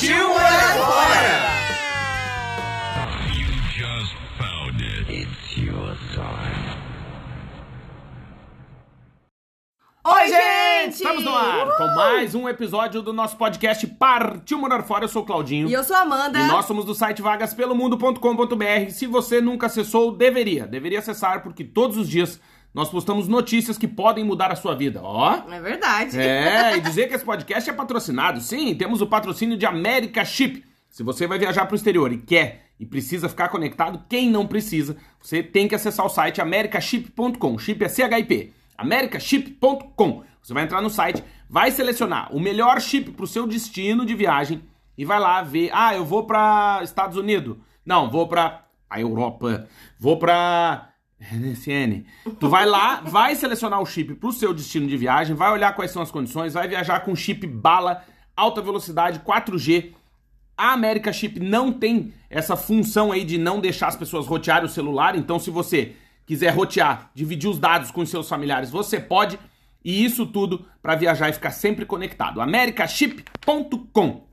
Partiu morar fora! Oi, gente! Estamos no ar com mais um episódio do nosso podcast Partiu Morar Fora. Eu sou o Claudinho. E eu sou a Amanda. E nós somos do site vagaspelomundo.com.br. Se você nunca acessou, deveria. Deveria acessar, porque todos os dias nós postamos notícias que podem mudar a sua vida. Ó. É verdade. É, e dizer que esse podcast é patrocinado. Sim, temos o patrocínio de America Chip. Se você vai viajar para o exterior e quer e precisa ficar conectado, quem não precisa, você tem que acessar o site americaship.com. Chip é CHIP. americaship.com. Você vai entrar no site, vai selecionar o melhor chip para o seu destino de viagem e vai lá ver, ah, eu vou para Estados Unidos. Não, vou para a Europa. Vou para NSN. Tu vai lá, vai selecionar o chip pro seu destino de viagem, vai olhar quais são as condições, vai viajar com chip bala, alta velocidade, 4G. A América Chip não tem essa função aí de não deixar as pessoas rotearem o celular, então se você quiser rotear, dividir os dados com os seus familiares, você pode. E isso tudo para viajar e ficar sempre conectado. americaship.com.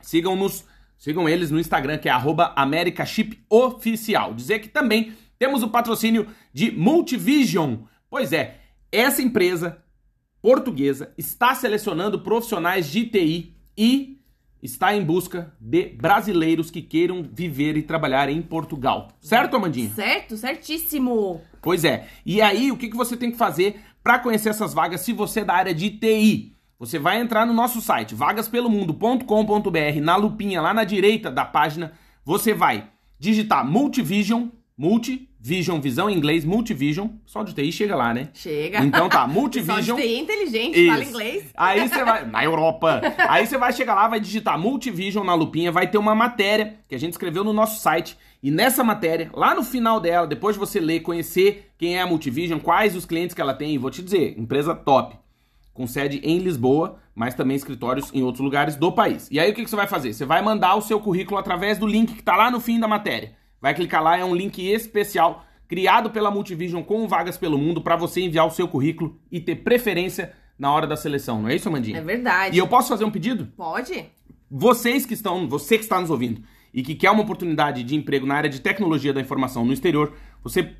Sigam-nos, sigam eles no Instagram que é @americashipoficial. Dizer que também temos o patrocínio de Multivision. Pois é, essa empresa portuguesa está selecionando profissionais de TI e está em busca de brasileiros que queiram viver e trabalhar em Portugal. Certo, Amandinha? Certo, certíssimo. Pois é. E aí, o que, que você tem que fazer para conhecer essas vagas se você é da área de TI? Você vai entrar no nosso site, vagaspelomundo.com.br, na lupinha lá na direita da página, você vai digitar Multivision, Multivision, visão em inglês, Multivision, só de TI chega lá, né? Chega. Então tá, Só Multivision. de TI inteligente, fala Isso. inglês. Aí você vai. Na Europa. Aí você vai chegar lá, vai digitar Multivision na lupinha, vai ter uma matéria que a gente escreveu no nosso site. E nessa matéria, lá no final dela, depois de você ler, conhecer quem é a Multivision, quais os clientes que ela tem, e vou te dizer, empresa top. Com sede em Lisboa, mas também escritórios em outros lugares do país. E aí o que, que você vai fazer? Você vai mandar o seu currículo através do link que tá lá no fim da matéria. Vai clicar lá, é um link especial criado pela Multivision com vagas pelo mundo para você enviar o seu currículo e ter preferência na hora da seleção, não é isso, Amandinha? É verdade. E eu posso fazer um pedido? Pode? Vocês que estão, você que está nos ouvindo e que quer uma oportunidade de emprego na área de tecnologia da informação no exterior, você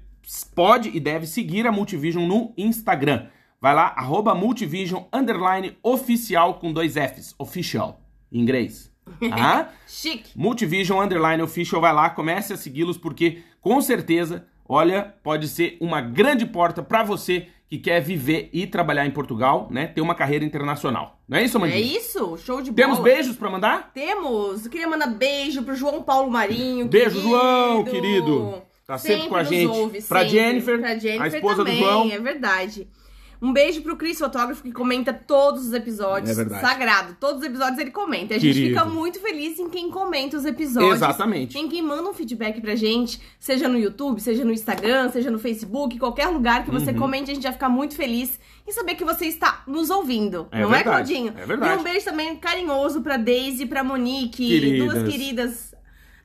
pode e deve seguir a Multivision no Instagram. Vai lá, arroba Multivision, underline, oficial, com dois Fs, official, em inglês. Tá? Chique. Multivision Underline Official, vai lá, comece a segui-los, porque com certeza, olha, pode ser uma grande porta para você que quer viver e trabalhar em Portugal, né? Ter uma carreira internacional. Não é isso, É Amandinha? isso, show de Temos bola. beijos para mandar? Temos. Eu queria mandar beijo pro João Paulo Marinho. Beijo, querido. João, querido. Tá sempre com a gente. ouve, Pra sempre. Jennifer, pra Jennifer a esposa do também, João. É verdade. Um beijo pro Cris Fotógrafo, que comenta todos os episódios. É verdade. Sagrado. Todos os episódios ele comenta. A gente Querido. fica muito feliz em quem comenta os episódios. Exatamente. Em quem manda um feedback pra gente, seja no YouTube, seja no Instagram, seja no Facebook, qualquer lugar que Uhum. você comente, a gente vai ficar muito feliz em saber que você está nos ouvindo. É não verdade, é, Claudinho? é verdade. E um beijo também carinhoso pra Daisy e pra Monique, Queridas. duas queridas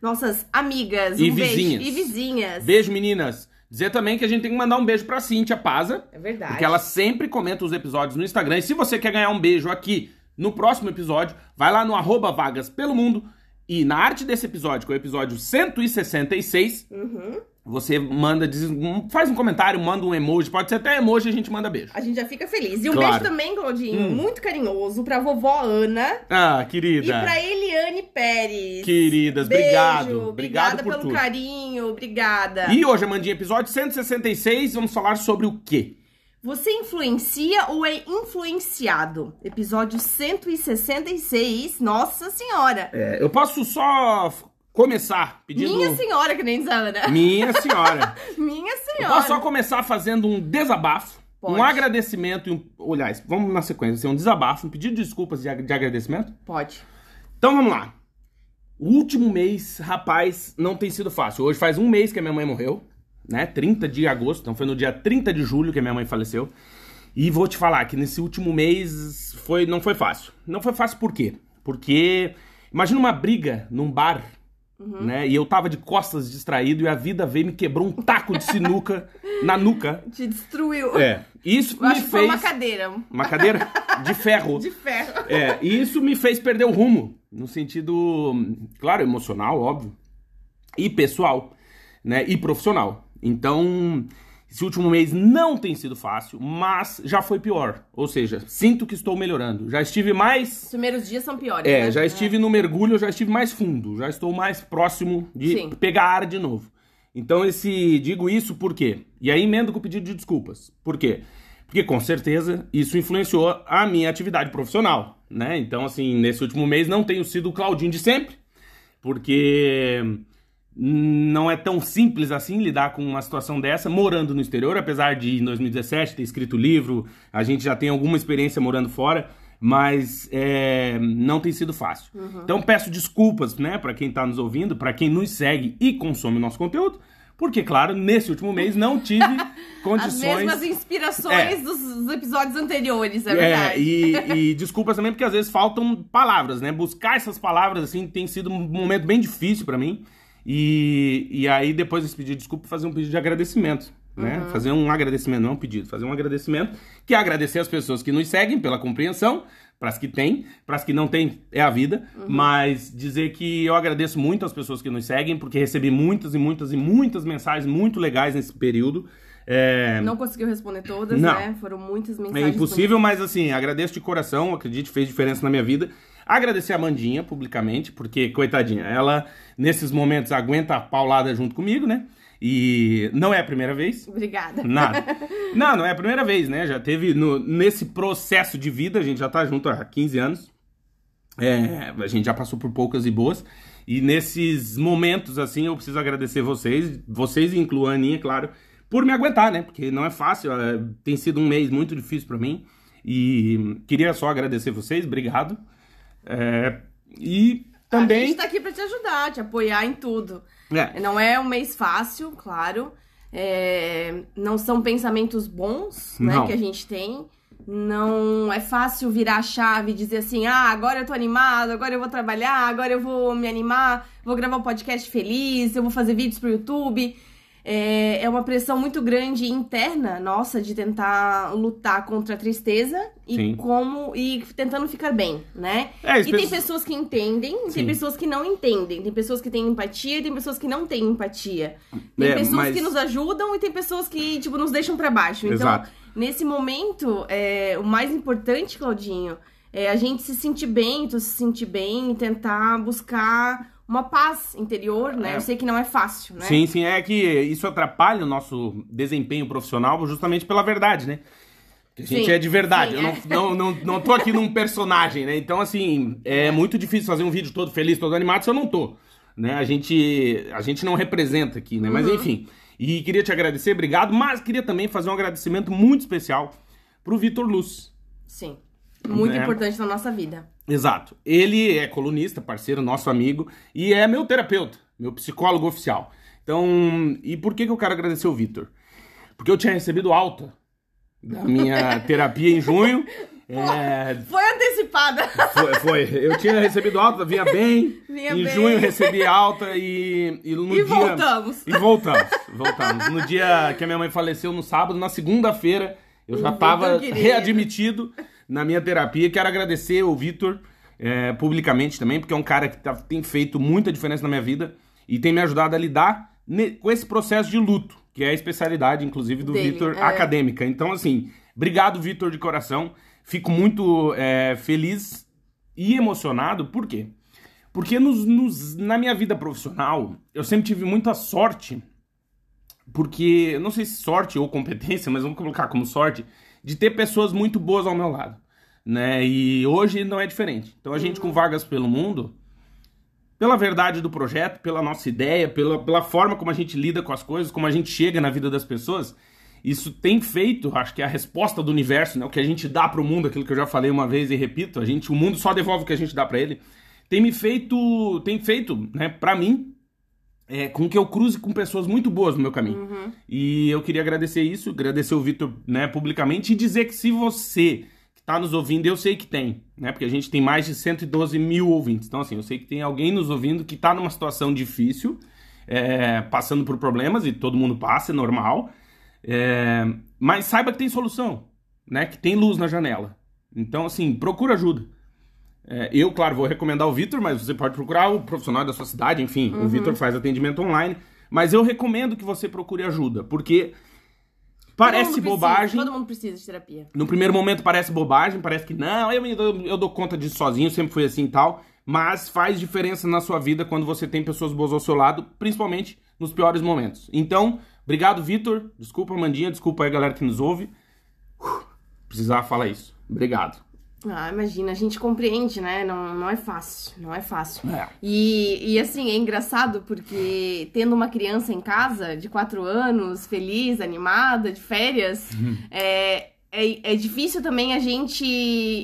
nossas amigas. E um beijo. vizinhas. E vizinhas. Beijo, meninas. Dizer também que a gente tem que mandar um beijo pra Cíntia Paza. É verdade. Porque ela sempre comenta os episódios no Instagram. E se você quer ganhar um beijo aqui no próximo episódio, vai lá no arroba vagas pelo mundo. E na arte desse episódio, que é o episódio 166, Uhum. Você manda, diz- faz um comentário, manda um emoji. Pode ser até emoji, a gente manda beijo. A gente já fica feliz. E um Claro. beijo também, Claudinho, Hum. muito carinhoso pra vovó Ana Ah, e querida. pra Eliane Pérez. Queridas, Beijo, obrigado. Obrigado Obrigada por pelo tudo. carinho, obrigada. E hoje, Amandinha, episódio 166, vamos falar sobre o quê? Você influencia ou é influenciado? Episódio 166. Nossa Senhora. É, eu posso só começar pedindo... Minha senhora, que nem diz a Ana. Minha senhora. Minha Eu senhora. posso só começar fazendo um desabafo Pode. Um agradecimento e um. Aliás, vamos na sequência. Assim, um desabafo, um pedido de desculpas de, ag- de agradecimento. Pode. Então vamos lá. O último mês, rapaz, não tem sido fácil. Hoje faz um mês que a minha mãe morreu, né? 30 de agosto, então foi no dia 30 de julho que a minha mãe faleceu. E vou te falar que nesse último mês foi, não foi fácil. Não foi fácil por quê? Porque imagina uma briga num bar, né? E eu tava de costas distraído e a vida veio e me quebrou um taco de sinuca na nuca. Te destruiu. É. Isso Eu me que foi fez uma cadeira uma cadeira de ferro. de ferro. É, e isso me fez perder o rumo, no sentido, claro, emocional, óbvio, e pessoal, né, e profissional. Então, esse último mês não tem sido fácil, mas já foi pior. Ou seja, sinto que estou melhorando. Já estive mais Os primeiros dias são piores, é, né? já estive no mergulho, já estive mais fundo, já estou mais próximo de Sim. pegar ar de novo. Então esse digo isso por quê? E aí emendo com o pedido de desculpas. Por quê? Porque com certeza isso influenciou a minha atividade profissional, né? Então assim, nesse último mês não tenho sido o Claudinho de sempre, porque não é tão simples assim lidar com uma situação dessa morando no exterior, apesar de em 2017 ter escrito livro, a gente já tem alguma experiência morando fora, mas é, não tem sido fácil. Então peço desculpas, né, para quem tá nos ouvindo, para quem nos segue e consome o nosso conteúdo, porque claro, nesse último mês não tive As condições mesmas inspirações É. dos, episódios anteriores, é é, verdade. e, e desculpas também porque às vezes faltam palavras, né? Buscar essas palavras, assim, tem sido um momento bem difícil pra mim. E, e aí, depois desse pedido de desculpa, fazer um pedido de agradecimento, né? Uhum. Fazer um agradecimento, não é um pedido, fazer um agradecimento, que é agradecer as pessoas que nos seguem pela compreensão, para as que têm, para as que não têm, é a vida, Uhum. mas dizer que eu agradeço muito as pessoas que nos seguem, porque recebi muitas e muitas e muitas mensagens muito legais nesse período. É, Não conseguiu responder todas, Não. né? Foram muitas é mensagens. impossível, mas assim, agradeço de coração, acredite, fez diferença na minha vida. Agradecer a Mandinha publicamente, porque, coitadinha, ela, nesses momentos, aguenta a paulada junto comigo, né? E não é a primeira vez. Obrigada. Nada. Não, não é a primeira vez, né? Já teve no, nesse processo de vida, a gente já tá junto há 15 anos. É, a gente já passou por poucas e boas. E nesses momentos, assim, eu preciso agradecer vocês, vocês incluam a Aninha, claro, por me aguentar, né? Porque não é fácil, é, tem sido um mês muito difícil pra mim. E queria só agradecer vocês, obrigado. É, e A também. gente tá aqui pra te ajudar, te apoiar em tudo. É, Não é um mês fácil, claro. É, Não são pensamentos bons, né, Não. que a gente tem. Não é fácil virar a chave e dizer assim: ah, agora eu tô animado, agora eu vou trabalhar, agora eu vou me animar, vou gravar um podcast feliz, eu vou fazer vídeos pro YouTube. É, é uma pressão muito grande interna nossa de tentar lutar contra a tristeza e Sim. como e tentando ficar bem, né? É, e tem pessoas- pessoas que entendem, e Sim. tem pessoas que não entendem, tem pessoas que têm empatia e tem pessoas que não têm empatia. Tem É, pessoas mas- que nos ajudam e tem pessoas que, tipo, nos deixam pra baixo. Então, Exato. nesse momento, é, o mais importante, Claudinho, é a gente se sentir bem, tu se sentir bem e tentar buscar uma paz interior, né? É. Eu sei que não é fácil, né? Sim, sim, é que isso atrapalha o nosso desempenho profissional justamente pela verdade, né? A gente Sim, é de verdade. sim, eu é. não, não, não, não tô aqui num personagem, né? Então, assim, é muito difícil fazer um vídeo todo feliz, todo animado se eu não tô. Né? A, gente, a gente não representa aqui, né? Mas Uhum. enfim. E queria te agradecer, obrigado. Mas queria também fazer um agradecimento muito especial pro Vitor Luz. Sim. Muito É. importante na nossa vida. Exato. Ele é colunista, parceiro, nosso amigo, e é meu terapeuta, meu psicólogo oficial. Então, e por que, que eu quero agradecer o Vitor? Porque eu tinha recebido alta da minha terapia em junho. É, Foi antecipada. foi, foi. Eu tinha recebido alta, vinha bem. Vinha em bem. junho recebi alta e, e no e dia. voltamos. E voltamos, voltamos. No dia que a minha mãe faleceu, no sábado, na segunda-feira, eu já estava readmitido na minha terapia. Quero agradecer o Vitor é, publicamente também, porque é um cara que tá- tem feito muita diferença na minha vida e tem me ajudado a lidar com esse processo de luto, que é a especialidade, inclusive, do Vitor é. acadêmica. Então, assim, obrigado, Vitor, de coração. Fico muito é, feliz e emocionado, por quê? Porque nos, nos- na minha vida profissional, eu sempre tive muita sorte, porque, não sei se sorte ou competência, mas vamos colocar como sorte, de ter pessoas muito boas ao meu lado, né? E hoje não é diferente. Então a gente com vagas pelo mundo, pela verdade do projeto, pela nossa ideia, pela, pela forma como a gente lida com as coisas, como a gente chega na vida das pessoas, Isso tem feito, acho que é a resposta do universo, né? O que a gente dá pro mundo, aquilo que eu já falei uma vez e repito, a gente, o mundo só devolve o que a gente dá para ele. Tem me feito, tem feito, né, para mim, é, com que eu cruze com pessoas muito boas no meu caminho. Uhum. E eu queria agradecer isso, agradecer o Vitor, né, publicamente e dizer que se você que está nos ouvindo, eu sei que tem, né, porque a gente tem mais de 112 mil ouvintes. Então, assim, eu sei que tem alguém nos ouvindo que está numa situação difícil, é, passando por problemas, e todo mundo passa, é normal. É, mas saiba que tem solução, né, que tem luz na janela. Então, assim, procura ajuda. É, eu, claro, vou recomendar o Vitor, mas você pode procurar o profissional da sua cidade, enfim, Uhum. o Vitor faz atendimento online. Mas eu recomendo que você procure ajuda, porque parece Todo bobagem. Precisa, todo mundo precisa de terapia. No primeiro momento parece bobagem, parece que não, eu, dou- eu dou conta disso sozinho, sempre fui assim e tal. Mas faz diferença na sua vida quando você tem pessoas boas ao seu lado, principalmente nos piores momentos. Então, obrigado, Vitor. Desculpa, Mandinha. Desculpa aí, galera que nos ouve. Precisava falar isso. Obrigado. Ah, imagina, a gente compreende, né? Não, não é fácil, não é fácil. É. E, e assim, é engraçado porque tendo uma criança em casa de quatro anos, feliz, animada, de férias, Uhum. é, é, é difícil também a gente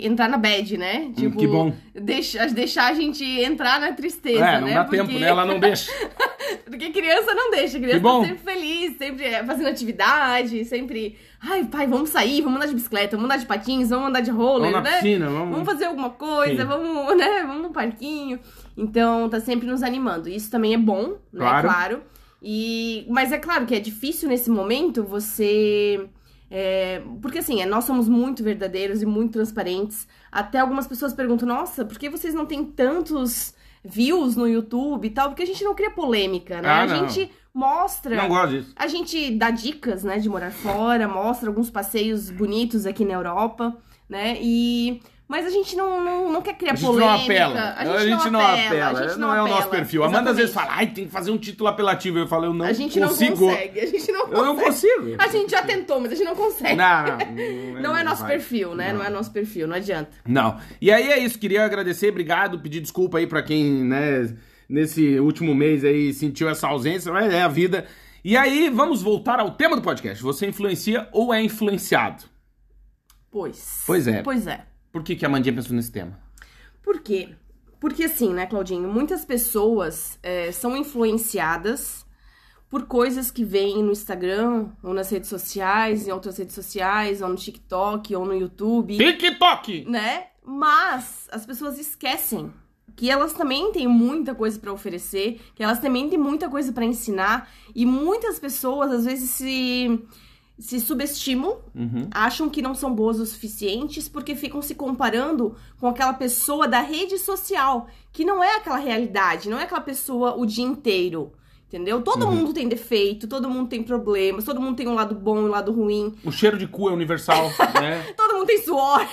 entrar na bad, né? Tipo, que bom. Deixar, deixar a gente entrar na tristeza, É, não né? dá Porque- tempo, né? Ela não deixa. Porque criança não deixa, criança Que bom. tá sempre feliz, sempre é, fazendo atividade, sempre. Ai, pai, vamos sair, vamos andar de bicicleta, vamos andar de patins, vamos andar de roller, Vamos né? piscina, vamos. Vamos fazer alguma coisa, Sim. vamos, né? Vamos no parquinho. Então, tá sempre nos animando. Isso também é bom, né? Claro. Claro. E, mas é claro que é difícil nesse momento você. É, porque assim, é, nós somos muito verdadeiros e muito transparentes. Até algumas pessoas perguntam: nossa, por que vocês não têm tantos views no YouTube e tal? Porque a gente não cria polêmica, né? Ah, a gente mostra. Não gosto disso. A gente dá dicas, né, de morar fora, mostra alguns passeios bonitos aqui na Europa, né? E mas a gente não, não, não quer criar A gente não polêmica. apela. A gente, não, apela. A gente não, é o nosso apela. perfil. A Amanda às vezes Exatamente. fala, ai, tem que fazer um título apelativo. Eu falo, eu não a gente consigo. não consegue. A gente não consegue. Eu não consigo. A gente já tentou, mas a gente não consegue. Não, não. Não é nosso vai. perfil, né? Não. é nosso perfil, não adianta. Não. E aí é isso, queria agradecer, obrigado, pedir desculpa aí pra quem, né, nesse último mês aí sentiu essa ausência, mas é a vida. E aí, vamos voltar ao tema do podcast. Você influencia ou é influenciado? Pois. Pois é. Pois é. Por que, que a Mandinha pensou nesse tema? Por quê? Porque assim, né, Claudinho? Muitas pessoas é, são influenciadas por coisas que vêm no Instagram, ou nas redes sociais, em outras redes sociais, ou no TikTok, ou no YouTube, TikTok! né? Mas as pessoas esquecem que elas também têm muita coisa pra oferecer, que elas também têm muita coisa pra ensinar, e muitas pessoas às vezes se se subestimam Uhum. acham que não são boas o suficientes porque ficam se comparando com aquela pessoa da rede social, que não é aquela realidade, não é aquela pessoa o dia inteiro. Entendeu? Todo Uhum. mundo tem defeito, todo mundo tem problemas, todo mundo tem um lado bom e um lado ruim, O cheiro de cu é universal, né? todo mundo tem suor,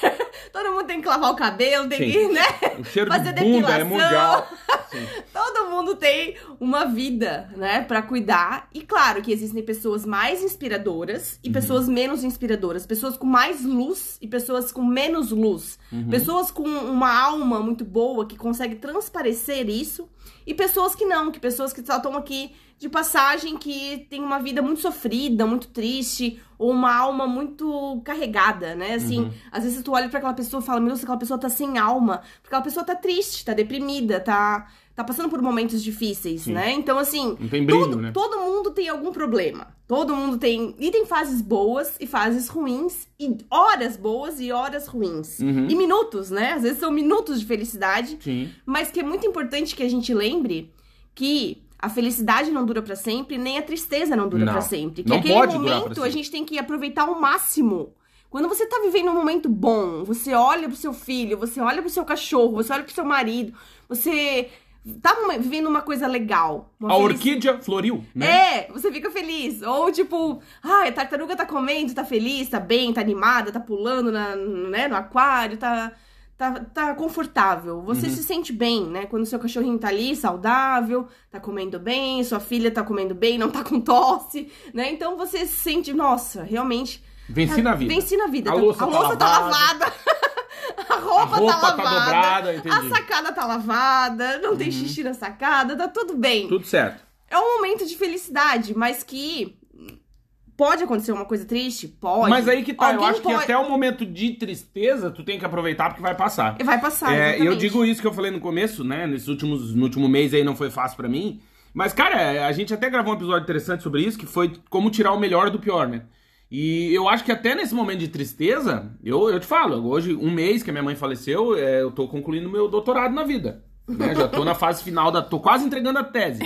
todo mundo tem que lavar o cabelo, tem Sim. que, né? O cheiro Fazer de bunda é depilação. mundial. Sim. Todo mundo tem uma vida, né, Pra cuidar. E claro que existem pessoas mais inspiradoras Uhum. e pessoas menos inspiradoras, pessoas com mais luz e pessoas com menos luz, Uhum. pessoas com uma alma muito boa que consegue transparecer isso e pessoas que não, que pessoas que só estão aqui de passagem que tem uma vida muito sofrida, muito triste, ou uma alma muito carregada, né? Assim, Uhum. às vezes tu olha pra aquela pessoa e fala, meu Deus, aquela pessoa tá sem alma, porque aquela pessoa tá triste, tá deprimida, tá, tá passando por momentos difíceis, Sim. né? Então, assim, Não tem brilho, todo, né? todo mundo tem algum problema. Todo mundo tem. E tem fases boas e fases ruins, e horas boas e horas ruins. Uhum. E minutos, né? Às vezes são minutos de felicidade, Sim. mas que é muito importante que a gente lembre que a felicidade não dura pra sempre, nem a tristeza não dura pra sempre. Que Não aquele pode momento a gente tem que aproveitar ao máximo. Quando você tá vivendo um momento bom, você olha pro seu filho, você olha pro seu cachorro, você olha pro seu marido, você tá vivendo uma coisa legal. uma A orquídea floriu, né? é, você fica feliz. Ou tipo, ai, a tartaruga tá comendo, tá feliz, tá bem, tá animada, tá pulando na, né, no aquário, tá, tá, tá confortável. Você Uhum. se sente bem, né? Quando seu cachorrinho tá ali, saudável, tá comendo bem, sua filha tá comendo bem, não tá com tosse, né? Então você se sente, nossa, realmente. Venci na vida. Venci na vida. A Tá- louça a tá louça tá lavada. a roupa, A roupa tá tá lavada. dobrada, entendi. a sacada tá lavada, não tem xixi na sacada, tá tudo bem Tudo certo. é um momento de felicidade, mas que Pode acontecer uma coisa triste? Pode. Mas aí que tá, eu Alguém acho pode- que até o momento de tristeza tu tem que aproveitar porque vai passar. Vai passar, É, eu digo isso que eu falei no começo, né? Nesses últimos, no último mês aí não foi fácil pra mim. Mas, cara, a gente até gravou um episódio interessante sobre isso, que foi como tirar o melhor do pior, né? E eu acho que até nesse momento de tristeza, eu, eu te falo, hoje, um mês que a minha mãe faleceu, é, eu tô concluindo meu doutorado na vida. Né? Já tô na fase final da. tô quase entregando a tese.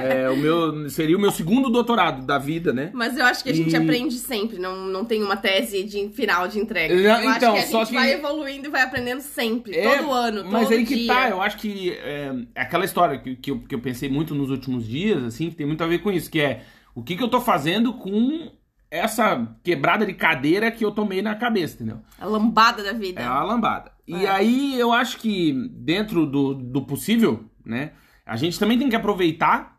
É, o meu, seria o meu segundo doutorado da vida, né? Mas eu acho que a gente E- aprende sempre, não, não tem uma tese de final de entrega. Eu acho então, que a só gente que- vai evoluindo e vai aprendendo sempre, É, todo ano, todo Mas aí que dia. tá, eu acho que é, é aquela história que, que, eu, que eu pensei muito nos últimos dias, assim, que tem muito a ver com isso, que é o que, que eu tô fazendo com essa quebrada de cadeira que eu tomei na cabeça, entendeu? A lambada da vida. É uma lambada. E É. aí eu acho que dentro do, do possível, né, a gente também tem que aproveitar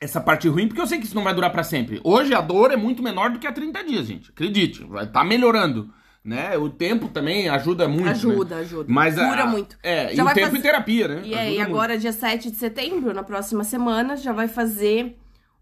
essa parte ruim, porque eu sei que isso não vai durar pra sempre. Hoje a dor é muito menor do que há 30 dias, gente. Acredite, vai tá melhorando, né? O tempo também ajuda muito, né? ajuda, ajuda. Mas a- Cura muito. É, Já e o tempo fazer- em terapia, né? E, é, Ajuda e muito. agora, dia 7 de setembro, na próxima semana, já vai fazer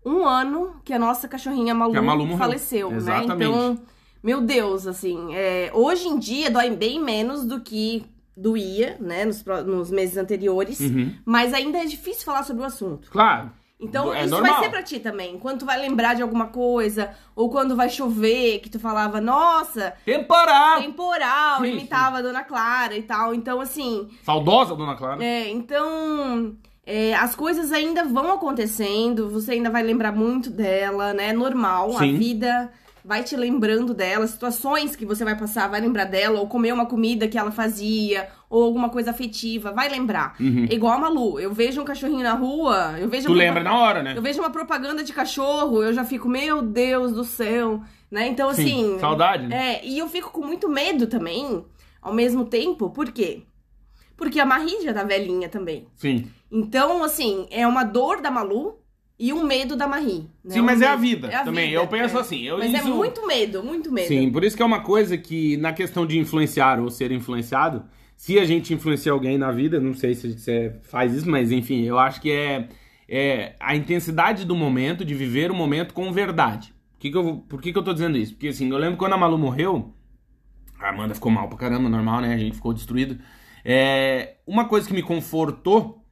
um ano que a nossa cachorrinha Malu, Que a Malu morreu. faleceu, Exatamente. né? Então, meu Deus, assim, é, hoje em dia dói bem menos do que doía, né, nos, nos meses anteriores, Uhum. mas ainda é difícil falar sobre o assunto. Claro. Então, É isso normal. vai ser pra ti também. Quando tu vai lembrar de alguma coisa, ou quando vai chover, que tu falava, nossa, Temporal! temporal, Sim, imitava a Dona Clara e tal. Então, assim, Saudosa, dona Clara. é, então, é, as coisas ainda vão acontecendo, você ainda vai lembrar muito dela, né? É normal, Sim. a vida vai te lembrando dela, situações que você vai passar, vai lembrar dela, ou comer uma comida que ela fazia, ou alguma coisa afetiva, vai lembrar. Uhum. É igual a Malu, eu vejo um cachorrinho na rua, eu vejo Tu uma lembra na hora, né? eu vejo uma propaganda de cachorro, eu já fico, meu Deus do céu, né? Então, Sim, assim. saudade, né? É, e eu fico com muito medo também, ao mesmo tempo, por quê? Porque a Marie já tá velhinha também. Sim. Então, assim, é uma dor da Malu e um medo da Marie. né? Sim, Um mas é a vida é a também. vida, Eu penso é. assim. Eu, Mas é isso- muito medo, muito medo. Sim, por isso que é uma coisa que, na questão de influenciar ou ser influenciado, se a gente influencia alguém na vida, não sei se você faz isso, mas enfim, eu acho que é, é a intensidade do momento, de viver o momento com verdade. Por que, que eu, por que, que eu tô dizendo isso? Porque assim, eu lembro quando a Malu morreu, a Amanda ficou mal pra caramba, normal, né? A gente ficou destruído. É, uma coisa que me confortou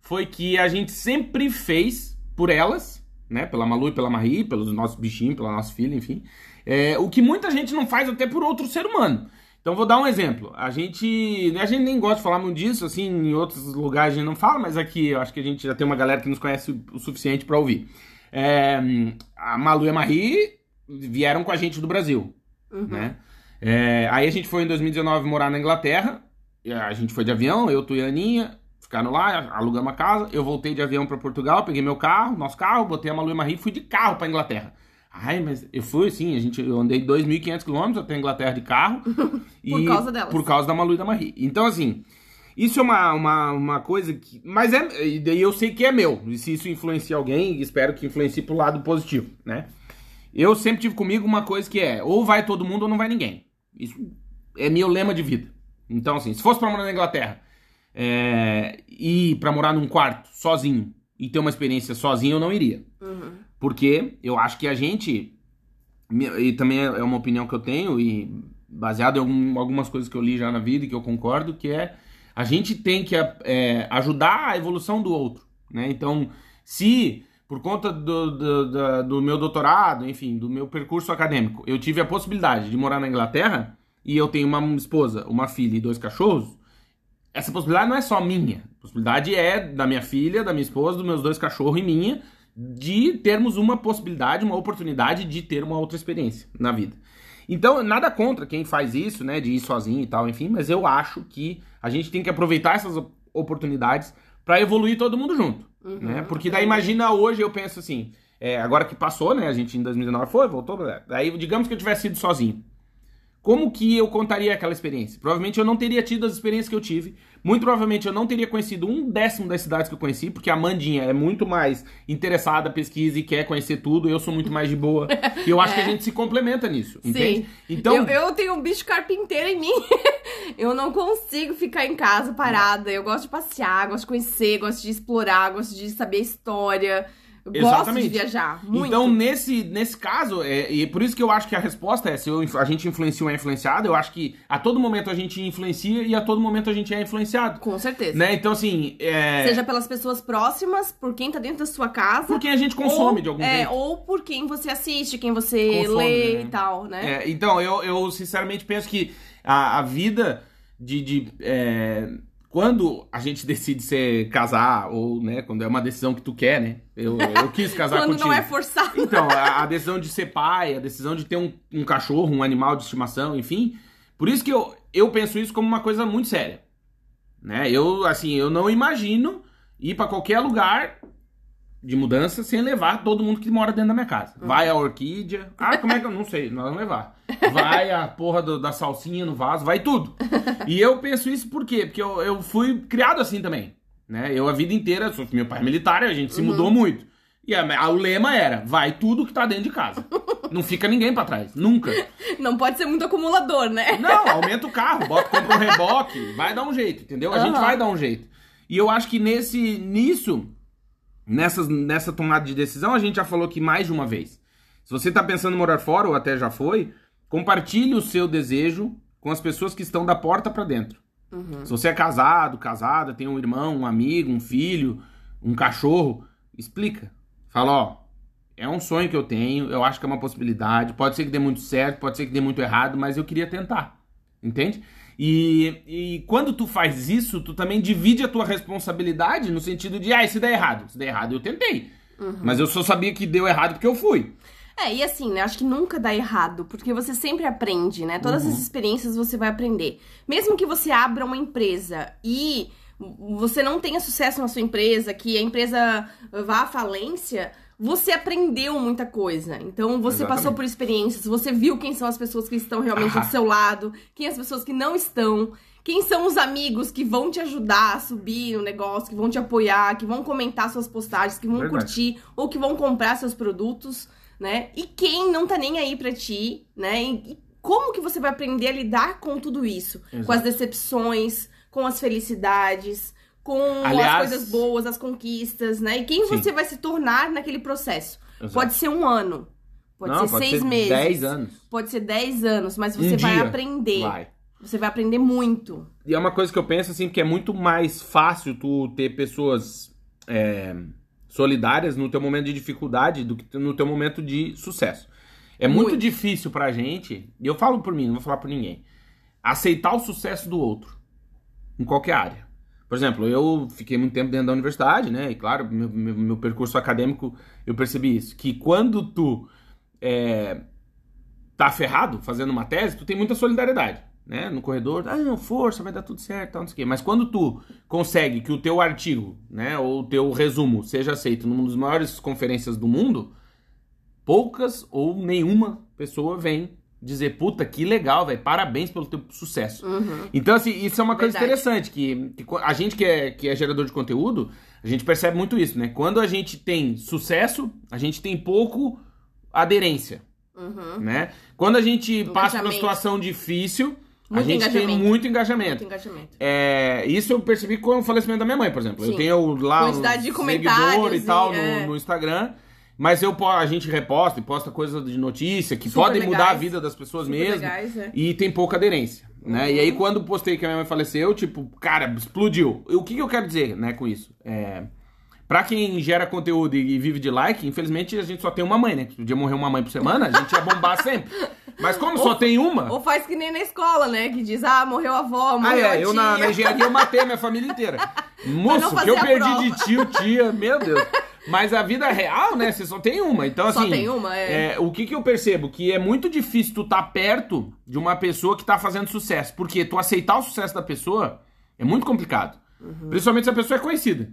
foi que a gente sempre fez por elas, né? Pela Malu e pela Marie, pelos nossos bichinhos, pela nossa filha, enfim. É, o que muita gente não faz até por outro ser humano. Então vou dar um exemplo. A gente, a gente nem gosta de falar muito disso, assim, em outros lugares a gente não fala, mas aqui eu acho que a gente já tem uma galera que nos conhece o, suficiente pra ouvir. É, a Malu e a Marie vieram com a gente do Brasil, Uhum. né? É, aí a gente foi em 2019 morar na Inglaterra. A gente foi de avião, eu, tu e a Aninha, ficaram lá, alugamos uma casa. Eu voltei de avião pra Portugal, peguei meu carro, nosso carro, botei a Malu e a Marie e fui de carro pra Inglaterra. Ai, mas eu fui, sim, a gente, eu andei 2.500 quilômetros até a Inglaterra de carro. Por causa delas. Por causa da Malu e da Marie. Então, assim, isso é uma, uma, uma coisa que... Mas é... E daí eu sei que é meu. E se isso influencia alguém, espero que influencie pro lado positivo, né? Eu sempre tive comigo uma coisa que é... Ou vai todo mundo ou não vai ninguém. Isso é meu lema de vida. Então, assim, se fosse pra morar na Inglaterra é, e pra morar num quarto, sozinho, e ter uma experiência sozinho, eu não iria. Uhum. Porque eu acho que a gente. E também é uma opinião que eu tenho, e baseado em algum- algumas coisas que eu li já na vida e que eu concordo, que é a gente tem que é, ajudar a evolução do outro. Né? Então, se por conta do, do, da- do meu doutorado, enfim, do meu percurso acadêmico, eu tive a possibilidade de morar na Inglaterra e eu tenho uma esposa, uma filha e dois cachorros, essa possibilidade não é só minha. A possibilidade é da minha filha, da minha esposa, dos meus dois cachorros e minha, de termos uma possibilidade, uma oportunidade de ter uma outra experiência na vida. Então, nada contra quem faz isso, né, de ir sozinho e tal, enfim, mas eu acho que a gente tem que aproveitar essas op- oportunidades para evoluir todo mundo junto, Uhum. né? Porque daí imagina hoje eu penso assim, é, agora que passou, né, a gente em 2019 foi, voltou, daí digamos que eu tivesse ido sozinho. Como que eu contaria aquela experiência? Provavelmente eu não teria tido as experiências que eu tive. Muito provavelmente eu não teria conhecido um décimo das cidades que eu conheci, porque a Mandinha é muito mais interessada, pesquisa e quer conhecer tudo. Eu sou muito mais de boa. E eu acho que a gente se complementa nisso, entende? Sim. Então, eu, eu tenho um bicho carpinteiro em mim. eu não consigo ficar em casa parada. Eu gosto de passear, gosto de conhecer, gosto de explorar, gosto de saber a história. Eu gosto de viajar, muito. Então, nesse, nesse caso, é, e por isso que eu acho que a resposta é: se eu, a gente influencia ou é influenciado, eu acho que a todo momento a gente influencia e a todo momento a gente é influenciado. Com certeza. Né? Então, assim. É... Seja pelas pessoas próximas, por quem tá dentro da sua casa. Por quem a gente consome ou, de algum é, jeito. Ou por quem você assiste, quem você Consome, lê né? e tal, né? É, então, eu, eu sinceramente penso que a, a vida de. de é, quando a gente decide ser casar, ou, né, quando é uma decisão que tu quer, né? Eu, eu quis casar Quando contigo. não é forçado. Então, a, a decisão de ser pai, a decisão de ter um, um cachorro, um animal de estimação, enfim. Por isso que eu, eu penso isso como uma coisa muito séria. Né? Eu, assim, eu não imagino ir pra qualquer lugar de mudança sem levar todo mundo que mora dentro da minha casa. Vai a orquídea. Ah, como é que eu não sei? Nós vamos levar. Vai a porra do- da salsinha no vaso, vai tudo. E eu penso isso por quê? Porque eu, eu fui criado assim também. Né? Eu a vida inteira, sou- meu pai é militar, a gente se mudou muito. E a, a- o lema era: vai tudo que tá dentro de casa. Não fica ninguém pra trás. Nunca. Não pode ser muito acumulador, né? Não, aumenta o carro, bota, compra um reboque, vai dar um jeito, entendeu? A gente Aham. vai dar um jeito. E eu acho que nesse, nisso, nessas, nessa tomada de decisão, a gente já falou aqui mais de uma vez. Se você tá pensando em morar fora, ou até já foi, compartilhe o seu desejo com as pessoas que estão da porta pra dentro. Se você é casado, casada, tem um irmão, um amigo, um filho, um cachorro, explica. Fala, ó, é um sonho que eu tenho, eu acho que é uma possibilidade, pode ser que dê muito certo, pode ser que dê muito errado, mas eu queria tentar. Entende? E, e quando tu faz isso, tu também divide a tua responsabilidade no sentido de, ah, se der errado? Se der errado, eu tentei. Mas eu só sabia que deu errado porque eu fui. É, e assim, né? Acho que nunca dá errado, porque você sempre aprende, né? Todas Uhum. as experiências você vai aprender. Mesmo que você abra uma empresa e você não tenha sucesso na sua empresa, que a empresa vá à falência, você aprendeu muita coisa. Então, você Exatamente. passou por experiências, você viu quem são as pessoas que estão realmente Ah. do seu lado, quem as pessoas que não estão. Quem são os amigos que vão te ajudar a subir no negócio, que vão te apoiar, que vão comentar suas postagens, que vão Verdade. curtir ou que vão comprar seus produtos, né? E quem não tá nem aí pra ti, né? E como que você vai aprender a lidar com tudo isso? Exato. Com as decepções, com as felicidades, com Aliás- as coisas boas, as conquistas, né? E quem Sim. você vai se tornar naquele processo? Exato. Pode ser um ano, pode Não, ser pode seis ser meses, 10 anos. pode ser dez anos, mas Um você vai dia. aprender. Vai. Você vai aprender muito. E é uma coisa que eu penso assim, porque é muito mais fácil tu ter pessoas é, solidárias no teu momento de dificuldade do que no teu momento de sucesso. É muito, Muito. difícil pra gente, e eu falo por mim, não vou falar por ninguém, aceitar o sucesso do outro em qualquer área. Por exemplo, eu fiquei muito tempo dentro da universidade, né? E claro, meu, meu, meu percurso acadêmico, eu percebi isso. Que quando tu é, tá ferrado fazendo uma tese, tu tem muita solidariedade, né? No corredor, ah, não, força, vai dar tudo certo, tal, não sei o quê. Mas quando tu consegue que o teu artigo, né, ou o teu resumo seja aceito numa das maiores conferências do mundo, poucas ou nenhuma pessoa vem dizer, puta, que legal, velho, parabéns pelo teu sucesso. Uhum. Então, assim, isso é uma coisa Verdade. interessante, que, que a gente que é, que é gerador de conteúdo, a gente percebe muito isso, né? Quando a gente tem sucesso, a gente tem pouco aderência, Uhum. né? Quando a gente passa por uma situação difícil, a Muito gente tem engajamento. muito engajamento. Muito engajamento. É, isso eu percebi com o falecimento da minha mãe, por exemplo. Eu Sim. tenho lá um Quantidade de seguidor e tal no, é. no Instagram, mas eu a gente reposta e posta coisas de notícia que Super podem mudar a legais. vida das pessoas Super mesmo legais, é. e tem pouca aderência, né? E aí quando postei que a minha mãe faleceu, tipo, cara, explodiu. E O que, que eu quero dizer, né, com isso? É, Pra quem gera conteúdo e e vive de like, infelizmente a gente só tem uma mãe, né? Se podia morrer uma mãe por semana, a gente ia bombar sempre. Mas como só tem uma, Ou faz que nem na escola, né? Que diz, ah, morreu a avó, ah, morreu a é, tia. eu na, na engenharia eu matei a minha família inteira. Moço, que eu a perdi prova. de tio, tia, meu Deus. Mas a vida real, né, você só tem uma. Então, Só assim. tem uma, é. o que, que eu percebo? Que é muito difícil tu estar perto de uma pessoa que tá fazendo sucesso. Porque tu aceitar o sucesso da pessoa é muito complicado. Uhum. Principalmente se a pessoa é conhecida.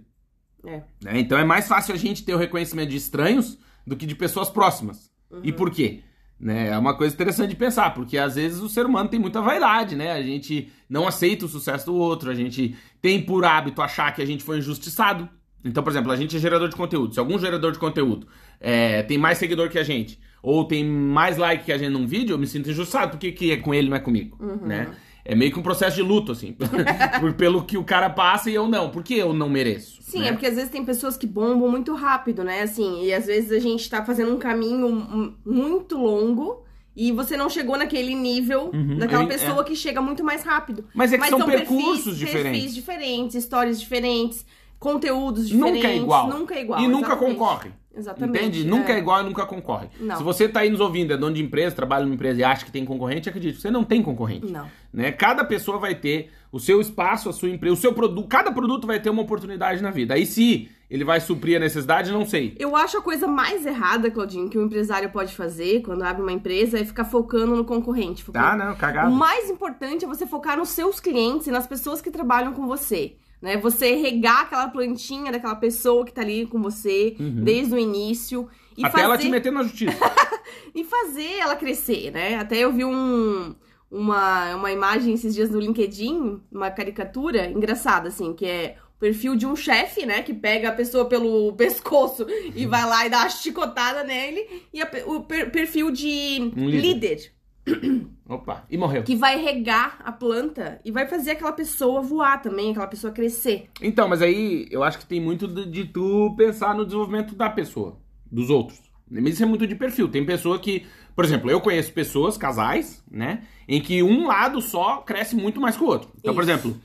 É. né? Então é mais fácil a gente ter o reconhecimento de estranhos do que de pessoas próximas. E por quê? Né? É uma coisa interessante de pensar, porque às vezes o ser humano tem muita vaidade, né? A gente não aceita o sucesso do outro, a gente tem por hábito achar que a gente foi injustiçado. Então, por exemplo, a gente é gerador de conteúdo. Se algum gerador de conteúdo é, tem mais seguidor que a gente, ou tem mais like que a gente num vídeo, eu me sinto injustiçado. Por que, que é com ele não é comigo? Né? É meio que um processo de luto, assim. por, pelo que o cara passa e eu não. Por que eu não mereço? Sim, né? é porque às vezes tem pessoas que bombam muito rápido, né? Assim, e às vezes a gente tá fazendo um caminho muito longo e você não chegou naquele nível Uhum, daquela eu- pessoa que chega muito mais rápido. Mas é que são perfis- percursos diferentes. Perfis diferentes, histórias diferentes, conteúdos diferentes. Nunca é igual. Nunca é igual. E nunca exatamente. concorre. Exatamente. Entende? Nunca é é. igual e nunca concorre. Não. Se você tá aí nos ouvindo, é dono de empresa, trabalha numa empresa e acha que tem concorrente, acredite, você não tem concorrente. Não. Né? Cada pessoa vai ter o seu espaço, a sua empresa, o seu produto, cada produto vai ter uma oportunidade na vida. Aí se ele vai suprir a necessidade, não sei. Eu acho a coisa mais errada, Claudinho, que um empresário pode fazer quando abre uma empresa é ficar focando no concorrente. focando- Tá, não, O cagado. mais importante é você focar nos seus clientes e nas pessoas que trabalham com você. Né? Você regar aquela plantinha daquela pessoa que tá ali com você desde o início. E Até fazer, ela te meter na justiça. e fazer ela crescer, né? Até eu vi um, uma, uma imagem esses dias no LinkedIn, uma caricatura engraçada, assim, que é o perfil de um chefe, né? Que pega a pessoa pelo pescoço e vai lá e dá uma chicotada nele. E a o per- perfil de Um líder. líder Opa, e morreu. que vai regar a planta e vai fazer aquela pessoa voar também, aquela pessoa crescer. Então, mas aí eu acho que tem muito de, de tu pensar no desenvolvimento da pessoa, dos outros. Mas isso é muito de perfil. Tem pessoa que, por exemplo, eu conheço pessoas, casais, né, em que um lado só cresce muito mais que o outro. Então, por Isso. exemplo,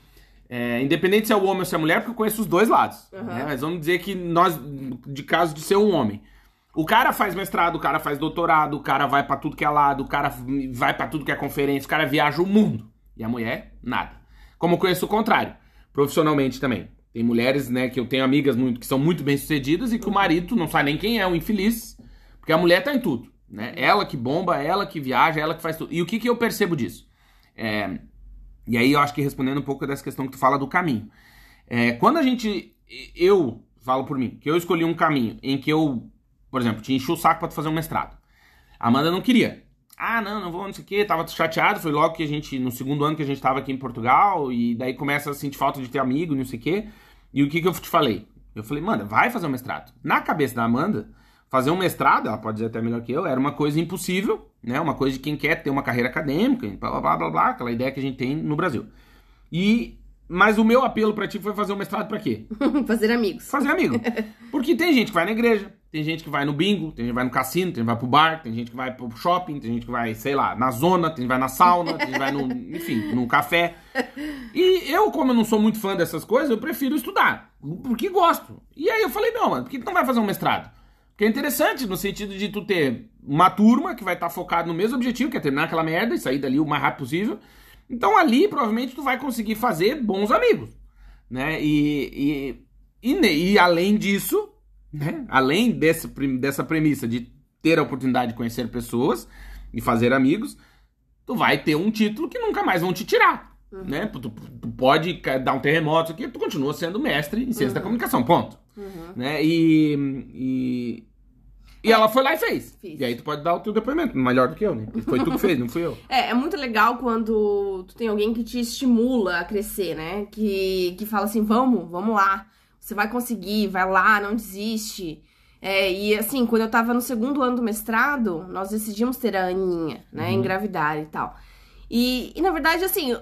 é, independente se é o homem ou se é a mulher, porque eu conheço os dois lados. Uhum. né, Mas vamos dizer que nós, de caso de ser um homem, o cara faz mestrado, o cara faz doutorado, o cara vai pra tudo que é lado, o cara vai pra tudo que é conferência, o cara viaja o mundo. E a mulher, nada. Como eu conheço o contrário, profissionalmente também. Tem mulheres, né, que eu tenho amigas muito que são muito bem-sucedidas e que o marido não sabe nem quem é, o infeliz, porque a mulher tá em tudo, né? Ela que bomba, ela que viaja, ela que faz tudo. E o que que eu percebo disso? É, e aí eu acho que respondendo um pouco dessa questão que tu fala do caminho. É, quando a gente. Eu falo por mim, que eu escolhi um caminho em que eu, por exemplo, te enchi o saco pra tu fazer um mestrado. A Amanda não queria. Ah, não, não vou, não sei o quê, tava chateado. Foi logo que a gente, no segundo ano que a gente tava aqui em Portugal, e daí começa a sentir falta de ter amigo, não sei o quê. E o que que eu te falei? Eu falei, manda, vai fazer um mestrado. Na cabeça da Amanda, fazer um mestrado, ela pode dizer até melhor que eu, era uma coisa impossível, né? Uma coisa de quem quer ter uma carreira acadêmica, blá blá blá blá, blá aquela ideia que a gente tem no Brasil. E mas o meu apelo pra ti foi fazer um mestrado pra quê? Fazer amigos. Fazer amigo. Porque tem gente que vai na igreja, tem gente que vai no bingo, tem gente que vai no cassino, tem gente que vai pro bar, tem gente que vai pro shopping, tem gente que vai, sei lá, na zona, tem gente que vai na sauna, tem gente que vai no, enfim, num café. E eu, como eu não sou muito fã dessas coisas, eu prefiro estudar, porque gosto. E aí eu falei, não, mano, por que tu não vai fazer um mestrado? Porque é interessante no sentido de tu ter uma turma que vai estar focado no mesmo objetivo, que é terminar aquela merda e sair dali o mais rápido possível. Então ali provavelmente tu vai conseguir fazer bons amigos, né? E, e, e, e além disso, né? Além prim- dessa premissa de ter a oportunidade de conhecer pessoas e fazer amigos, tu vai ter um título que nunca mais vão te tirar, né? Tu, tu pode dar um terremoto aqui, tu continua sendo mestre em ciência da comunicação, ponto. Uhum. Né? E, e, e ela foi lá e fez. Fiz. E aí tu pode dar o teu depoimento, melhor do que eu, né? Foi tu que fez, não fui eu. É, é muito legal quando tu tem alguém que te estimula a crescer, né? Que, que fala assim, vamos, vamos lá. Você vai conseguir, vai lá, não desiste. É, e assim, quando eu tava no segundo ano do mestrado, nós decidimos ter a Aninha, né? Uhum. Engravidar e tal. E, e na verdade, assim,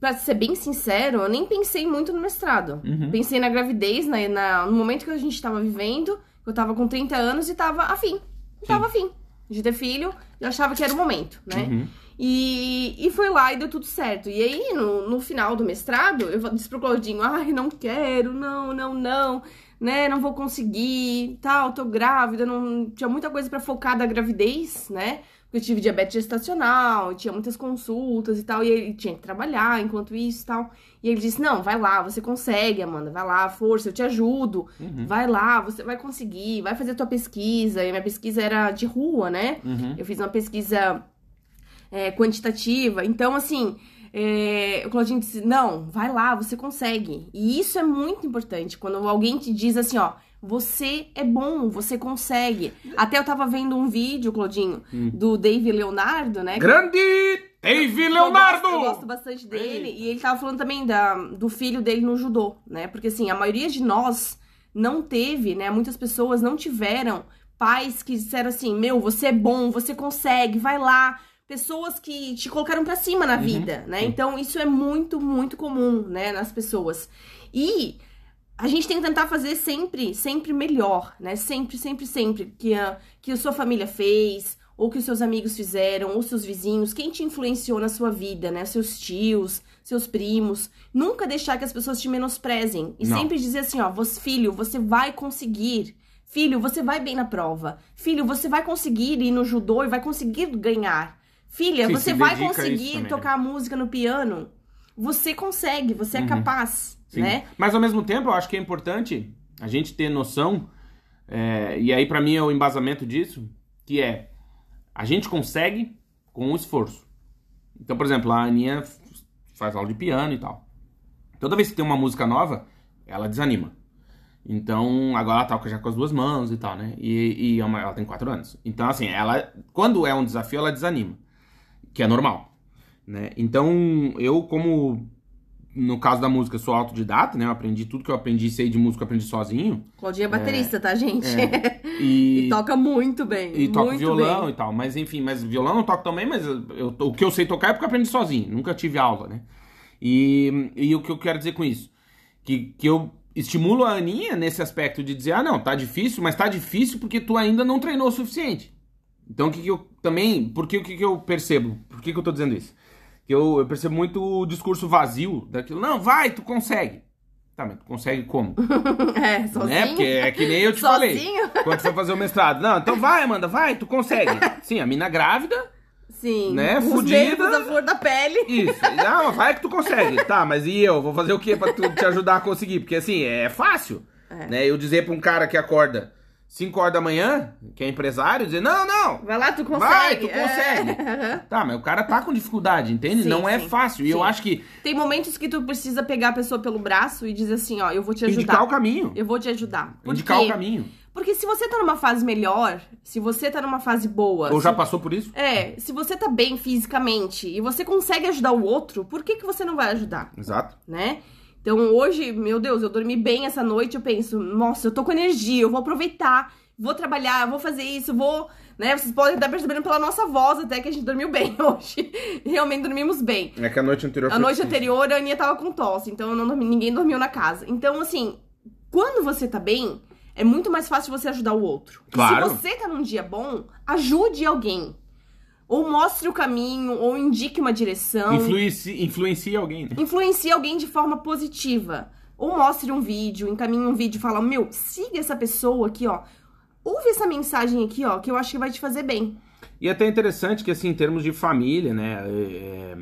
pra ser bem sincero, eu nem pensei muito no mestrado. Uhum. Pensei na gravidez, na, na- no momento que a gente tava vivendo. Eu tava com 30 anos e tava afim. Tava afim de ter filho. Eu achava que era o momento, né? Uhum. E, e foi lá e deu tudo certo. E aí, no, no final do mestrado, eu disse pro Claudinho, ai, não quero, não, não, não, né, não vou conseguir, tal, tô grávida, não tinha muita coisa pra focar da gravidez, né? Eu tive diabetes gestacional, tinha muitas consultas e tal, e ele tinha que trabalhar enquanto isso e tal. E ele disse, não, vai lá, você consegue, Amanda, vai lá, força, eu te ajudo, Uhum. vai lá, você vai conseguir, vai fazer tua pesquisa. E a minha pesquisa era de rua, né? Uhum. Eu fiz uma pesquisa é, quantitativa. Então, assim, é, o Claudinho disse: não, vai lá, você consegue. E isso é muito importante. Quando alguém te diz assim, ó. Você é bom, você consegue. Até eu tava vendo um vídeo, Claudinho, do Dave Leonardo, né? Grande Dave Eu Leonardo! gosto, eu gosto bastante dele. E ele tava falando também da, do filho dele no judô, né? Porque assim, a maioria de nós não teve, né? Muitas pessoas não tiveram pais que disseram assim: meu, você é bom, você consegue, vai lá. pessoas que te colocaram pra cima na Uhum, vida, né? sim. Então isso é muito, muito comum, né, nas pessoas. E a gente tem que tentar fazer sempre, sempre melhor, né? Sempre, sempre, sempre que a, que a sua família fez, ou que os seus amigos fizeram, ou seus vizinhos, quem te influenciou na sua vida, né? Seus tios, seus primos. Nunca deixar que as pessoas te menosprezem. E Não. sempre dizer assim, ó, você, filho, você vai conseguir. Filho, você vai bem na prova. Filho, você vai conseguir ir no judô e vai conseguir ganhar. Filha, Sim, você vai conseguir né? tocar música no piano. Você consegue, você é Uhum. capaz, Sim. né? Mas ao mesmo tempo, eu acho que é importante a gente ter noção, é, e aí pra mim é o embasamento disso, que é a gente consegue com o esforço. Então, por exemplo, a Aninha faz aula de piano e tal. Toda vez que tem uma música nova, ela desanima. Então, agora ela toca já com as duas mãos e tal, né? E, e é uma- ela tem quatro anos. Então, assim, ela, quando é um desafio, ela desanima. Que é normal, né? Então, eu como no caso da música, sou autodidata, né? Eu aprendi tudo que eu aprendi, sei de música, aprendi sozinho. Claudinha é baterista, tá, gente? É. E, e toca muito bem. e muito violão bem. e tal. Mas enfim, mas violão eu toco também, mas eu, o que eu sei tocar é porque eu aprendi sozinho. Nunca tive aula, né? E, e o que eu quero dizer com isso? Que, que eu estimulo a Aninha nesse aspecto de dizer, ah, não, tá difícil, mas tá difícil porque tu ainda não treinou o suficiente. Então o que, que eu também. Porque o que, que eu percebo? Por que, que eu tô dizendo isso? Que eu, eu percebo muito o discurso vazio daquilo. Não, vai, tu consegue. Tá, mas tu consegue como? É, sozinho. Né? Porque é que nem eu te falei. Sozinho? Quando você for fazer o mestrado. Não, então vai, Amanda, vai, tu consegue. Sim, a mina grávida, Sim. Né, Os fudida. da flor da pele. isso. Não, vai que tu consegue. Tá, mas e eu? Vou fazer o que pra tu te ajudar a conseguir? Porque assim, é fácil. É. Né? Eu dizer pra um cara que acorda 5 horas da manhã, que é empresário, dizer, não, não. Vai lá, tu consegue. Vai, tu É. consegue. Tá, mas o cara tá com dificuldade, entende? Sim, não é sim, fácil. E eu sim. acho que Tem momentos que tu precisa pegar a pessoa pelo braço e dizer assim, ó, eu vou te ajudar. indicar o caminho. Eu vou te ajudar. Por Indicar o caminho. Porque se você tá numa fase melhor, se você tá numa fase boa. Ou já se- passou por isso? É, se você tá bem fisicamente e você consegue ajudar o outro, por que, que você não vai ajudar, Exato. né? Então hoje, meu Deus, eu dormi bem essa noite, eu penso, nossa, eu tô com energia, eu vou aproveitar, vou trabalhar, vou fazer isso, vou. Né? Vocês podem estar percebendo pela nossa voz até que a gente dormiu bem hoje. Realmente dormimos bem. É que a noite anterior A noite difícil. anterior a Aninha tava com tosse, então eu não dormi- ninguém dormiu na casa. Então, assim, quando você tá bem, é muito mais fácil você ajudar o outro. Claro. Se você tá num dia bom, ajude alguém. Ou mostre o caminho, ou indique uma direção. Influencia, influencia alguém, né? Influencie alguém de forma positiva. Ou mostre um vídeo, encaminhe um vídeo e fala: Meu, siga essa pessoa aqui, ó. Ouve essa mensagem aqui, ó, que eu acho que vai te fazer bem. E é até interessante que, assim, em termos de família, né? é,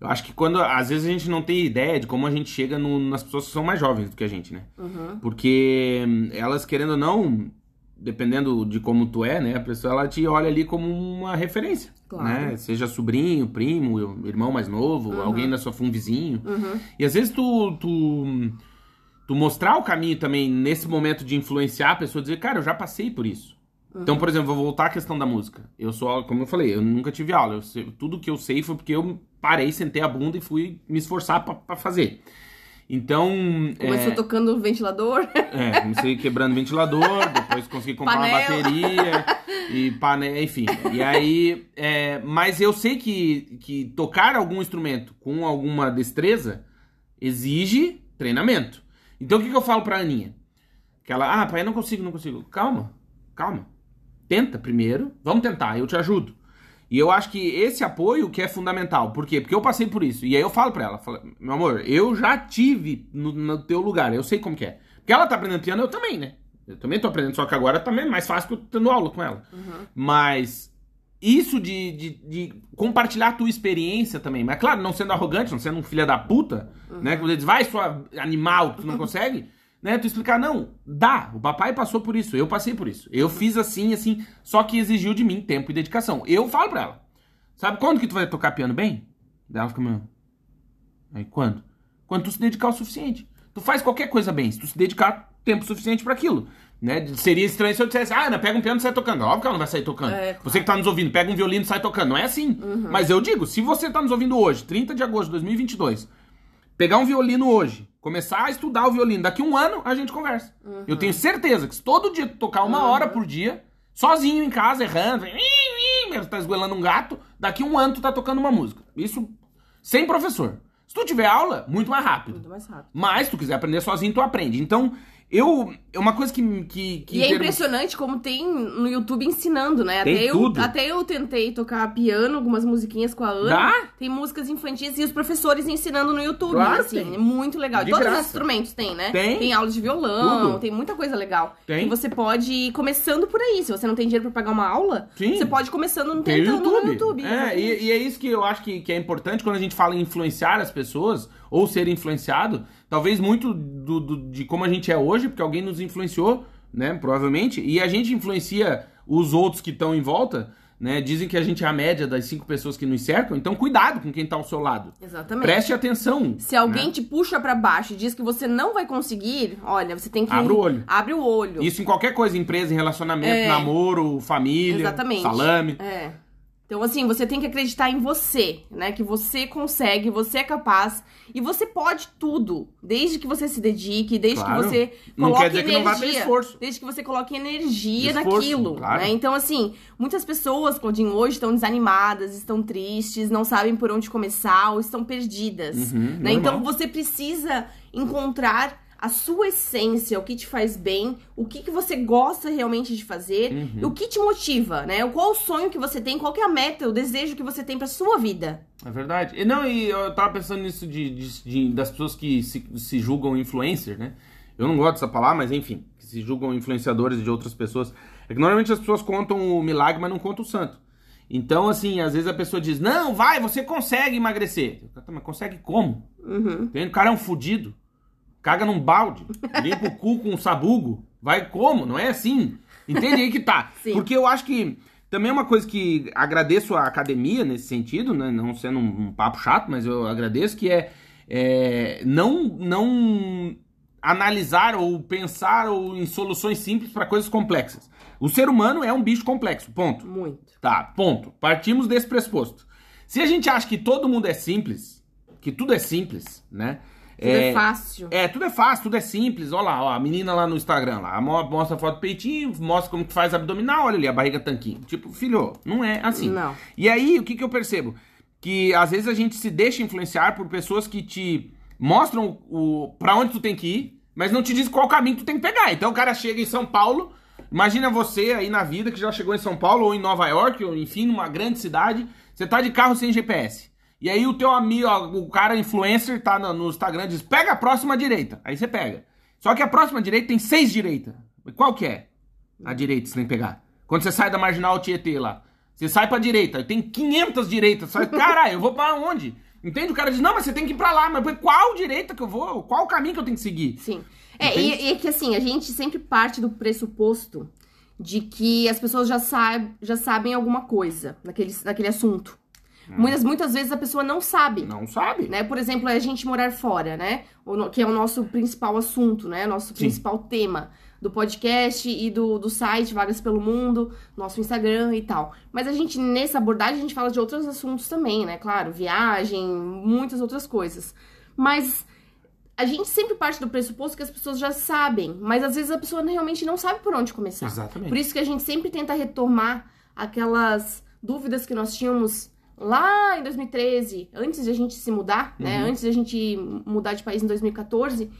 Eu acho que quando. Às vezes a gente não tem ideia de como a gente chega no- nas pessoas que são mais jovens do que a gente, né? Uhum. Porque hum, elas, querendo ou não, dependendo de como tu é, né? A pessoa ela te olha ali como uma referência. Claro. Né? Seja sobrinho, primo, irmão mais novo, alguém da sua um vizinho. Uhum. E às vezes tu, tu, tu mostrar o caminho também nesse momento de influenciar a pessoa, dizer, cara, eu já passei por isso. Então, por exemplo, vou voltar à questão da música. Eu sou, como eu falei, eu nunca tive aula. Sei- tudo que eu sei foi porque eu parei, sentei a bunda e fui me esforçar pra fazer. Então, Começou é, tocando ventilador. é, comecei quebrando ventilador, depois consegui comprar uma Panela. bateria e panela, enfim. E aí, é, mas eu sei que, que tocar algum instrumento com alguma destreza exige treinamento. Então o que, que eu falo pra Aninha? Que ela, ah, pai, eu não consigo, não consigo. Calma, calma. Tenta primeiro, vamos tentar, eu te ajudo. E eu acho que esse apoio que é fundamental. Por quê? Porque eu passei por isso. E aí eu falo pra ela, falo, meu amor, eu já tive no, no teu lugar, eu sei como que é. Porque ela tá aprendendo piano, eu também, né? Eu também tô aprendendo, só que agora também é mais fácil que eu tendo aula com ela. Mas isso de, de, de compartilhar a tua experiência também. Mas claro, não sendo arrogante, não sendo um filho da puta, né? Que você diz, vai, sua animal, tu não consegue. Né, tu explicar, não, dá, o papai passou por isso, eu passei por isso. Eu fiz assim, assim, só que exigiu de mim tempo e dedicação. Eu falo pra ela, sabe quando que tu vai tocar piano bem? Daí ela fica, meu, aí quando? Quando tu se dedicar o suficiente. Tu faz qualquer coisa bem, se tu se dedicar tempo suficiente pra aquilo. Né? Seria estranho se eu dissesse, ah, Ana, pega um piano e sai tocando. Óbvio que ela não vai sair tocando. É, claro. Você que tá nos ouvindo, pega um violino e sai tocando. Não é assim. Mas eu digo, se você tá nos ouvindo hoje, 30 de agosto de 2022, pegar um violino hoje, começar a estudar o violino, daqui um ano a gente conversa. Eu tenho certeza que se todo dia tu tocar uma hora por dia, sozinho em casa, errando, tá esgoelando um gato, daqui um ano tu tá tocando uma música. Isso sem professor. Se tu tiver aula, muito mais rápido. Muito mais rápido. Mas se tu quiser aprender sozinho, tu aprende. Então, eu. É uma coisa que. que, que E é impressionante como tem no YouTube ensinando, né? Tem até, tudo. Eu, até eu tentei tocar piano, algumas musiquinhas com a Ana. Dá? Tem músicas infantis e os professores ensinando no YouTube. Claro assim, tem. é muito legal. De Todos graça. os instrumentos tem, né? Tem. Tem aula de violão, Tudo. tem muita coisa legal. Tem. E você pode ir começando por aí. Se você não tem dinheiro pra pagar uma aula, Sim. você pode ir começando no Tem tentando YouTube. no YouTube. É, e, e é isso que eu acho que, que é importante quando a gente fala em influenciar as pessoas ou ser influenciado. Talvez muito do, do- de como a gente é hoje, porque alguém nos influenciou, né? Provavelmente. E a gente influencia os outros que estão em volta, né? Dizem que a gente é a média das cinco pessoas que nos cercam. Então, cuidado com quem tá ao seu lado. Exatamente. Preste atenção. Se alguém né? te puxa pra baixo e diz que você não vai conseguir, olha, você tem que. Abre o olho. Abre o olho. Isso em qualquer coisa, empresa, em relacionamento, É. namoro, família, Exatamente. salame. É. Então, assim, você tem que acreditar em você, né? Que você consegue, você é capaz e você pode tudo. Desde que você se dedique, desde Claro. que você Não coloque quer dizer que não energia. vai ter esforço. Desde que você coloque energia Esforço, naquilo, claro. né? Então, assim, muitas pessoas, Claudinho, hoje estão desanimadas, estão tristes, não sabem por onde começar ou estão perdidas, Uhum, né? normal. Então, você precisa encontrar a sua essência, o que te faz bem, o que, que você gosta realmente de fazer, Uhum. e o que te motiva, né? Qual o sonho que você tem, qual que é a meta, o desejo que você tem pra sua vida. É verdade. E não, e eu tava pensando nisso de, de- de- das pessoas que se, se julgam influencer, né? Eu não gosto dessa palavra, mas enfim, que se julgam influenciadores de outras pessoas. É que normalmente as pessoas contam o milagre, mas não contam o santo. Então, assim, às vezes a pessoa diz, não, vai, você consegue emagrecer. "Tá, Mas consegue como? Uhum. O cara é um fudido. Caga num balde. Limpa o cu com um sabugo. Vai como? Não é assim. Entende aí que tá. Sim. Porque eu acho que também é uma coisa que agradeço à academia nesse sentido, né? Não sendo um, um papo chato, mas eu agradeço, que é, é não, não analisar ou pensar ou em soluções simples para coisas complexas. O ser humano é um bicho complexo, ponto. Muito. Tá, ponto. Partimos desse pressuposto. Se a gente acha que todo mundo é simples, que tudo é simples, né? Tudo é, fácil. É, tudo é fácil, tudo é simples. Olha lá, ó, a menina lá no Instagram, lá, mo- mostra a foto do peitinho, mostra como que faz abdominal, olha ali, a barriga tanquinho. Tipo, filho, não é assim. Não. E aí, o que que eu percebo? Que às vezes a gente se deixa influenciar por pessoas que te mostram o para onde tu tem que ir, mas não te diz qual caminho tu tem que pegar. Então o cara chega em São Paulo, imagina você aí na vida que já chegou em São Paulo ou em Nova York, ou enfim, numa grande cidade, você tá de carro sem GPS. E aí o teu amigo, o cara influencer tá no, Instagram diz: "Pega a próxima direita". Aí você pega. Só que a próxima direita tem seis direitas. Qual que é? A direita você tem que pegar. Quando você sai da marginal Tietê lá, você sai pra direita, tem 500 direitas. Sai, caralho, eu vou pra onde? Entende? O cara diz: "Não, mas você tem que ir pra lá". Mas qual direita que eu vou? Qual o caminho que eu tenho que seguir? Sim. É, e, e é que assim, a gente sempre parte do pressuposto de que as pessoas já, saib, já sabem alguma coisa naquele, naquele assunto. Muitas, muitas vezes a pessoa não sabe. Hum. Não sabe? Né? Por exemplo, a gente morar fora, né? Que é o nosso principal assunto, né? Nosso principal tema do podcast e do, do site Vagas pelo Mundo, nosso Instagram e tal. Mas a gente, nessa abordagem, a gente fala de outros assuntos também, né? Claro, viagem, muitas outras coisas. Mas a gente sempre parte do pressuposto que as pessoas já sabem, mas às vezes a pessoa realmente não sabe por onde começar. Exatamente. Por isso que a gente sempre tenta retomar aquelas dúvidas que nós tínhamos lá em 2013, antes de a gente se mudar, né? Uhum. Antes de a gente mudar de país em 2014.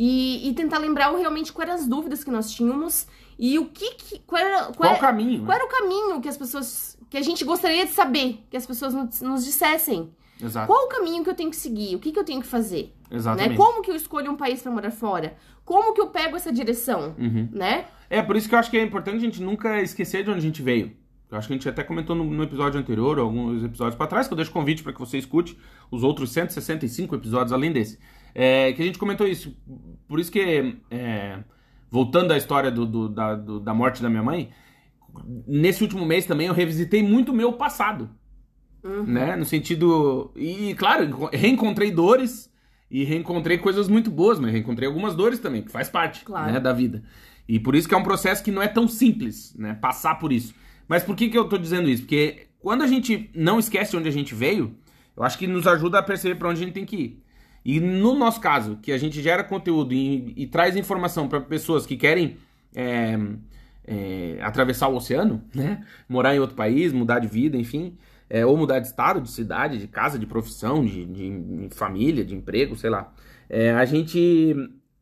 E, e tentar lembrar realmente quais eram as dúvidas que nós tínhamos e o que, que qual, era, qual, Qual o era- caminho? qual era o caminho que as pessoas que a gente gostaria de saber, que as pessoas nos, nos dissessem. Exato. Qual o caminho que eu tenho que seguir? O que, que eu tenho que fazer? Exatamente. Né? Como que eu escolho um país para morar fora? Como que eu pego essa direção? Uhum. Né? É, por isso que eu acho que é importante a gente nunca esquecer de onde a gente veio. Eu acho que a gente até comentou no, no episódio anterior, ou alguns episódios para trás, que eu deixo convite para que você escute os outros 165 episódios além desse. É, que a gente comentou isso. Por isso que, é, voltando à história do, do- da, do- da morte da minha mãe, nesse último mês também eu revisitei muito o meu passado. Né? No sentido. E, claro, enco- reencontrei dores e reencontrei coisas muito boas, mas reencontrei algumas dores também, que faz parte Claro. né, da vida. E por isso que é um processo que não é tão simples, né? Passar por isso. Mas por que, que eu tô dizendo isso? Porque quando a gente não esquece onde a gente veio, eu acho que nos ajuda a perceber para onde a gente tem que ir. E no nosso caso, que a gente gera conteúdo e, e traz informação para pessoas que querem é, é, atravessar o oceano, né? Morar em outro país, mudar de vida, enfim. É, ou mudar de estado, de cidade, de casa, de profissão, de, de, de família, de emprego, sei lá. É, a gente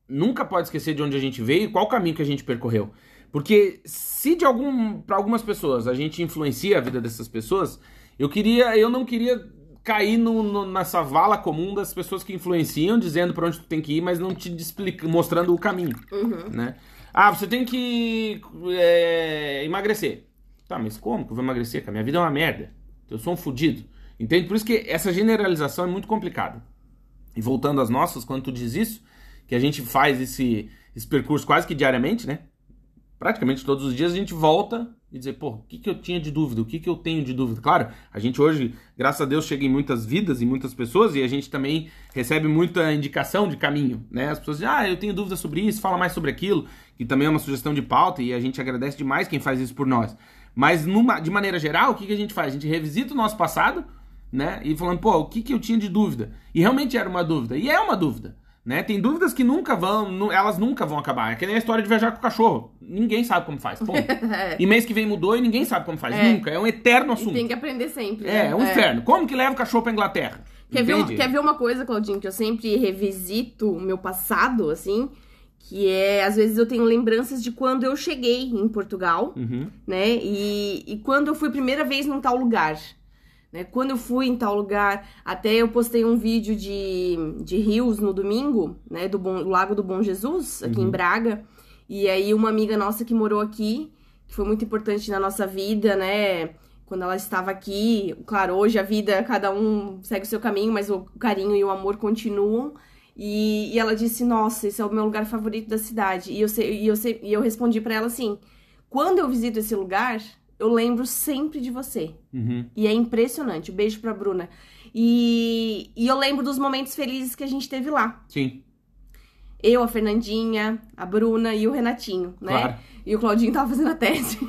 nunca pode esquecer de onde a gente veio e qual caminho que a gente percorreu. Porque se de algum para algumas pessoas a gente influencia a vida dessas pessoas, eu queria, eu não queria cair no, no, nessa vala comum das pessoas que influenciam, dizendo para onde tu tem que ir, mas não te explica, mostrando o caminho, Uhum. né? Ah, você tem que é, emagrecer. Tá, mas como que eu vou emagrecer? Cara? Minha vida é uma merda. Eu sou um fudido. Entende? Por isso que essa generalização é muito complicada. E voltando às nossas, quando tu diz isso, que a gente faz esse, esse percurso quase que diariamente, né? Praticamente todos os dias a gente volta e dizer, pô, o que, que eu tinha de dúvida? O que, que eu tenho de dúvida? Claro, a gente hoje, graças a Deus, chega em muitas vidas, em muitas pessoas, e a gente também recebe muita indicação de caminho, né? As pessoas dizem, ah, eu tenho dúvida sobre isso, fala mais sobre aquilo, que também é uma sugestão de pauta, e a gente agradece demais quem faz isso por nós. Mas, numa, de maneira geral, o que, que a gente faz? A gente revisita o nosso passado, né? E falando, pô, o que, que eu tinha de dúvida? E realmente era uma dúvida, e é uma dúvida. Né? Tem dúvidas que nunca vão, nu- elas nunca vão acabar. É que nem a história de viajar com o cachorro. Ninguém sabe como faz. Ponto. E mês que vem mudou e ninguém sabe como faz. É. Nunca. É um eterno E assunto. tem que aprender sempre. É, né? é um inferno. Como que leva o cachorro pra Inglaterra? Quer ver, um- quer ver uma coisa, Claudinho, que eu sempre revisito o meu passado, assim? Que é, às vezes eu tenho lembranças de quando eu cheguei em Portugal, Uhum. né? E, e quando eu fui a primeira vez num tal lugar. Né? Quando eu fui em tal lugar, até eu postei um vídeo de, de rios no domingo, né? Do, Bom- Lago do Bom Jesus, aqui Uhum. em Braga. E aí uma amiga nossa que morou aqui, que foi muito importante na nossa vida, né? Quando ela estava aqui, claro, hoje a vida, cada um segue o seu caminho, mas o carinho e o amor continuam. E, e ela disse: Nossa, esse é o meu lugar favorito da cidade. E eu, se- e eu, se- e eu respondi pra ela assim: Quando eu visito esse lugar, eu lembro sempre de você. Uhum. E é impressionante. Um beijo pra Bruna. E, e eu lembro dos momentos felizes que a gente teve lá. Sim, Eu, a Fernandinha, a Bruna e o Renatinho, né? claro. E o Claudinho tava fazendo a tese.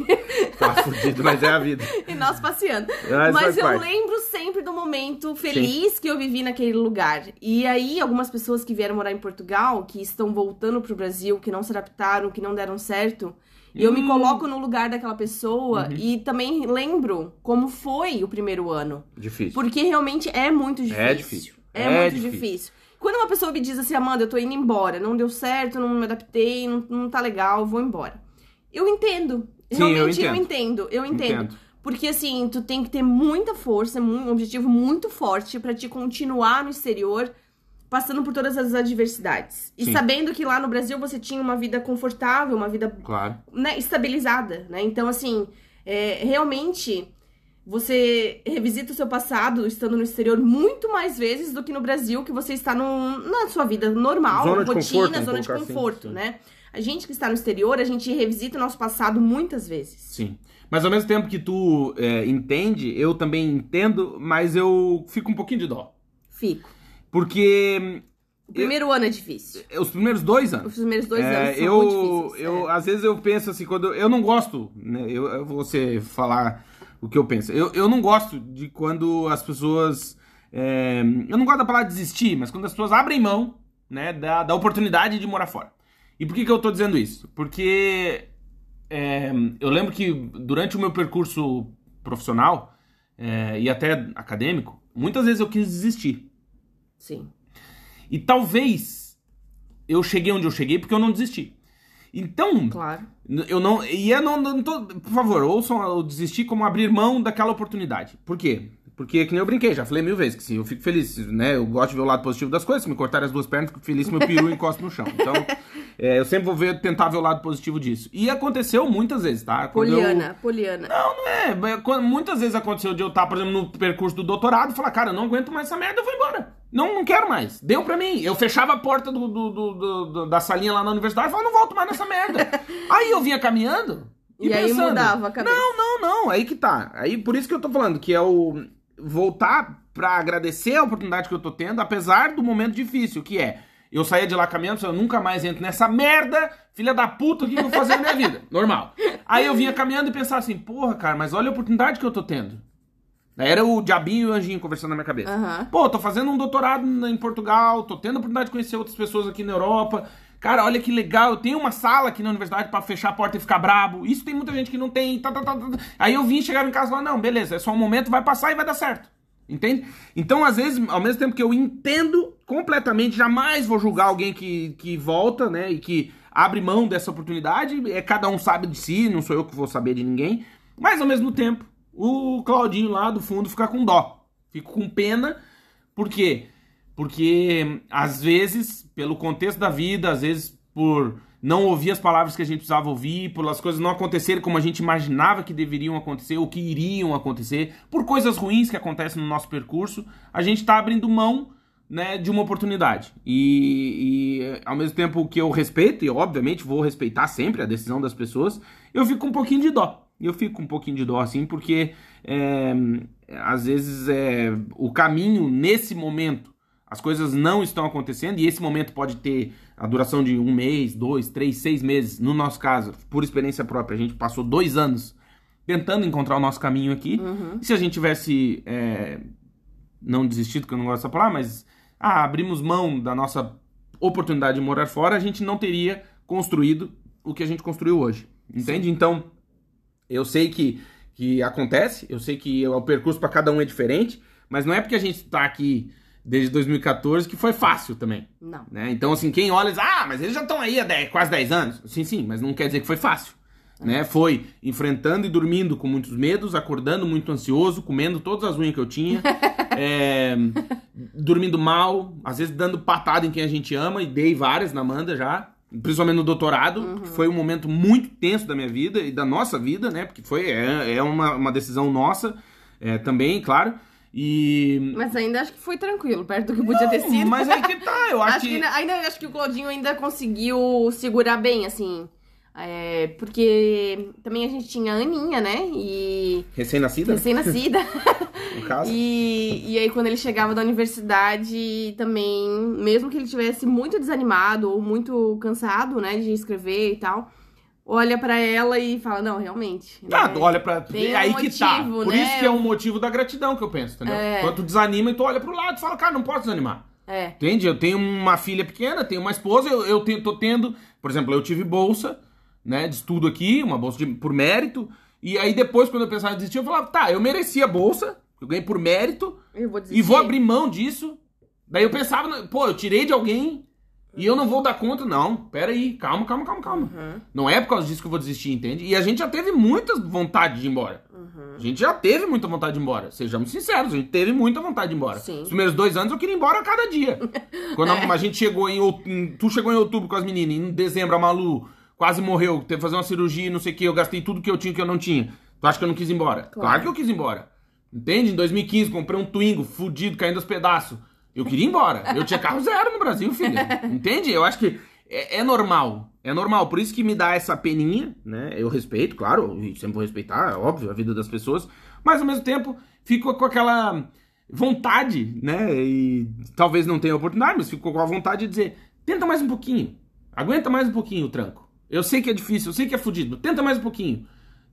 Tá fudido, mas é a vida. e nós passeando. Mas Mas eu parte. lembro sempre do momento feliz que eu vivi naquele lugar. E aí, algumas pessoas que vieram morar em Portugal, que estão voltando pro Brasil, que não se adaptaram, que não deram certo, eu me Hum. coloco no lugar daquela pessoa Uhum. e também lembro como foi o primeiro ano. Difícil. Porque realmente é muito difícil. É difícil. É, É muito difícil. difícil. Quando uma pessoa me diz assim, Amanda, eu tô indo embora, não deu certo, não me adaptei, não, não tá legal, vou embora. Eu entendo. Sim, eu Realmente eu entendo. entendo, eu entendo. Entendo. Porque assim, tu tem que ter muita força, mu- um objetivo muito forte pra te continuar no exterior, passando por todas as adversidades. E Sim. sabendo que lá no Brasil você tinha uma vida confortável, uma vida Claro. né, estabilizada, né? Então, assim, é, realmente você revisita o seu passado estando no exterior muito mais vezes do que no Brasil, que você está num- na sua vida normal, Zona rotina, conforto, zona de assim, conforto, sim. né? A gente que está no exterior, a gente revisita o nosso passado muitas vezes. Sim. Mas ao mesmo tempo que tu é, entende, eu também entendo, mas eu fico um pouquinho de dó. Fico. Porque O primeiro ano é difícil. eh, os primeiros dois anos. Os primeiros dois É, anos são eu, difíceis. eu é. às vezes eu penso assim quando eu não gosto, né? Eu, eu vou você falar o que eu penso. Eu, eu não gosto de quando as pessoas, é, eu não gosto da palavra desistir, mas quando as pessoas abrem mão, né, da, da oportunidade de morar fora. E por que que eu tô dizendo isso? Porque é, eu lembro que durante o meu percurso profissional é, e até acadêmico, muitas vezes eu quis desistir. Sim. E talvez eu cheguei onde eu cheguei porque eu não desisti. Então, Claro. eu não. E eu não, não tô. Por favor, ouçam eu desistir como abrir mão daquela oportunidade. Por quê? Porque, que nem eu brinquei, já falei mil vezes, que sim, eu fico feliz, né? Eu gosto de ver o lado positivo das coisas. Se me cortarem as duas pernas, fico feliz se meu peru encosta no chão. Então, é, eu sempre vou ver, tentar ver o lado positivo disso. E aconteceu muitas vezes, tá? Quando eu- Poliana, Poliana. não, não é. Muitas vezes aconteceu de eu estar, por exemplo, no percurso do doutorado e falar, cara, eu não aguento mais essa merda, eu vou embora. Não, não quero mais. Deu pra mim. Eu fechava a porta do, do- do- do- da salinha lá na universidade e falava, não volto mais nessa merda. aí eu vinha caminhando e, E aí pensando, mudava a cabeça. Não, não, não. Aí que tá. Aí por isso que eu tô falando, que é o voltar pra agradecer a oportunidade que eu tô tendo, apesar do momento difícil, que é. Eu saía de lá caminhando, eu nunca mais entro nessa merda, filha da puta, o que que eu vou fazer na minha vida? Normal. Aí eu vinha caminhando e pensava assim, porra, cara, mas olha a oportunidade que eu tô tendo. Era o diabinho e o anjinho conversando na minha cabeça. Aham. Pô, tô fazendo um doutorado em Portugal, tô tendo a oportunidade de conhecer outras pessoas aqui na Europa. Cara, olha que legal, eu tenho uma sala aqui na universidade para fechar a porta e ficar brabo. Isso tem muita gente que não tem. Tá, tá, tá, tá. Aí eu vim chegar em casa e falar, não, beleza, é só um momento, vai passar e vai dar certo. Entende? Então, às vezes, ao mesmo tempo que eu entendo completamente, jamais vou julgar alguém que, que volta, né? E que abre mão dessa oportunidade. É, cada um sabe de si, não sou eu que vou saber de ninguém. Mas ao mesmo tempo, o Claudinho lá do fundo fica com dó. Fico com pena. Por quê? Porque às vezes, pelo contexto da vida, às vezes por não ouvir as palavras que a gente precisava ouvir, por as coisas não acontecerem como a gente imaginava que deveriam acontecer ou que iriam acontecer, por coisas ruins que acontecem no nosso percurso, a gente está abrindo mão né, de uma oportunidade. E, e, ao mesmo tempo que eu respeito, e obviamente vou respeitar sempre a decisão das pessoas, eu fico com um pouquinho de dó. Eu fico um pouquinho de dó assim, porque é, às vezes é, o caminho nesse momento as coisas não estão acontecendo e esse momento pode ter a duração de um mês, dois, três, seis meses. No nosso caso, por experiência própria, a gente passou dois anos tentando encontrar o nosso caminho aqui. Uhum. se a gente tivesse é, não desistido, que eu não gosto dessa palavra, mas ah, abrimos mão da nossa oportunidade de morar fora, a gente não teria construído o que a gente construiu hoje. Entende? Sim. Então, eu sei que, que acontece, eu sei que o percurso para cada um é diferente, mas não é porque a gente está aqui desde 2014, que foi fácil também. Não. Né? Então, assim, quem olha diz, ah, mas eles já estão aí há 10, quase 10 anos. Sim, sim, mas não quer dizer que foi fácil. É. Né? Foi enfrentando e dormindo com muitos medos, acordando muito ansioso, comendo todas as unhas que eu tinha, é, dormindo mal, às vezes dando patada em quem a gente ama, e dei várias na Amanda já, principalmente no doutorado, uhum. que foi um momento muito tenso da minha vida e da nossa vida, né? Porque foi, é, é uma, uma decisão nossa é, também, claro. E... Mas ainda acho que foi tranquilo, perto do que podia ter sido. Mas aí que tá, eu acho, acho que... Ainda, ainda, acho que o Claudinho ainda conseguiu segurar bem, assim. É, porque também a gente tinha a Aninha, né? E... Recém-nascida? Recém-nascida. no caso. E, e aí quando ele chegava da universidade também, mesmo que ele tivesse muito desanimado ou muito cansado, né, de escrever e tal olha para ela e fala, não, realmente. Ah, né? olha para Tem aí um que tá. motivo, tá. Por né? isso que é um motivo da gratidão que eu penso, entendeu? É. Quando tu desanima e tu olha pro lado e fala, cara, não posso desanimar. É. Entende? Eu tenho uma filha pequena, tenho uma esposa, eu, eu tenho, tô tendo, por exemplo, eu tive bolsa, né, de estudo aqui, uma bolsa de, por mérito, e aí depois, quando eu pensava em desistir, eu falava, tá, eu mereci a bolsa, eu ganhei por mérito, vou e vou abrir mão disso. Daí eu pensava, pô, eu tirei de alguém, e eu não vou dar conta, não. Pera aí, calma, calma, calma, calma. Uhum. Não é por causa disso que eu vou desistir, entende? E a gente já teve muita vontade de ir embora. Uhum. A gente já teve muita vontade de ir embora. Sejamos sinceros, a gente teve muita vontade de ir embora. Sim. Os primeiros dois anos eu queria ir embora a cada dia. Quando é. a, gente chegou em, Tu chegou em outubro com as meninas, em dezembro a Malu quase morreu, teve que fazer uma cirurgia não sei o que, eu gastei tudo que eu tinha que eu não tinha. Tu acha que eu não quis ir embora? Claro, claro que eu quis ir embora. Entende? Em 2015 comprei um Twingo fudido, caindo aos pedaços. Eu queria ir embora. Eu tinha carro zero no Brasil, filho. Entende? Eu acho que é, é, normal. É normal. Por isso que me dá essa peninha, né? Eu respeito, claro, e sempre vou respeitar, é óbvio, a vida das pessoas. Mas ao mesmo tempo, fico com aquela vontade, né? E talvez não tenha oportunidade, mas fico com a vontade de dizer: tenta mais um pouquinho. Aguenta mais um pouquinho o tranco. Eu sei que é difícil, eu sei que é fodido. Tenta mais um pouquinho.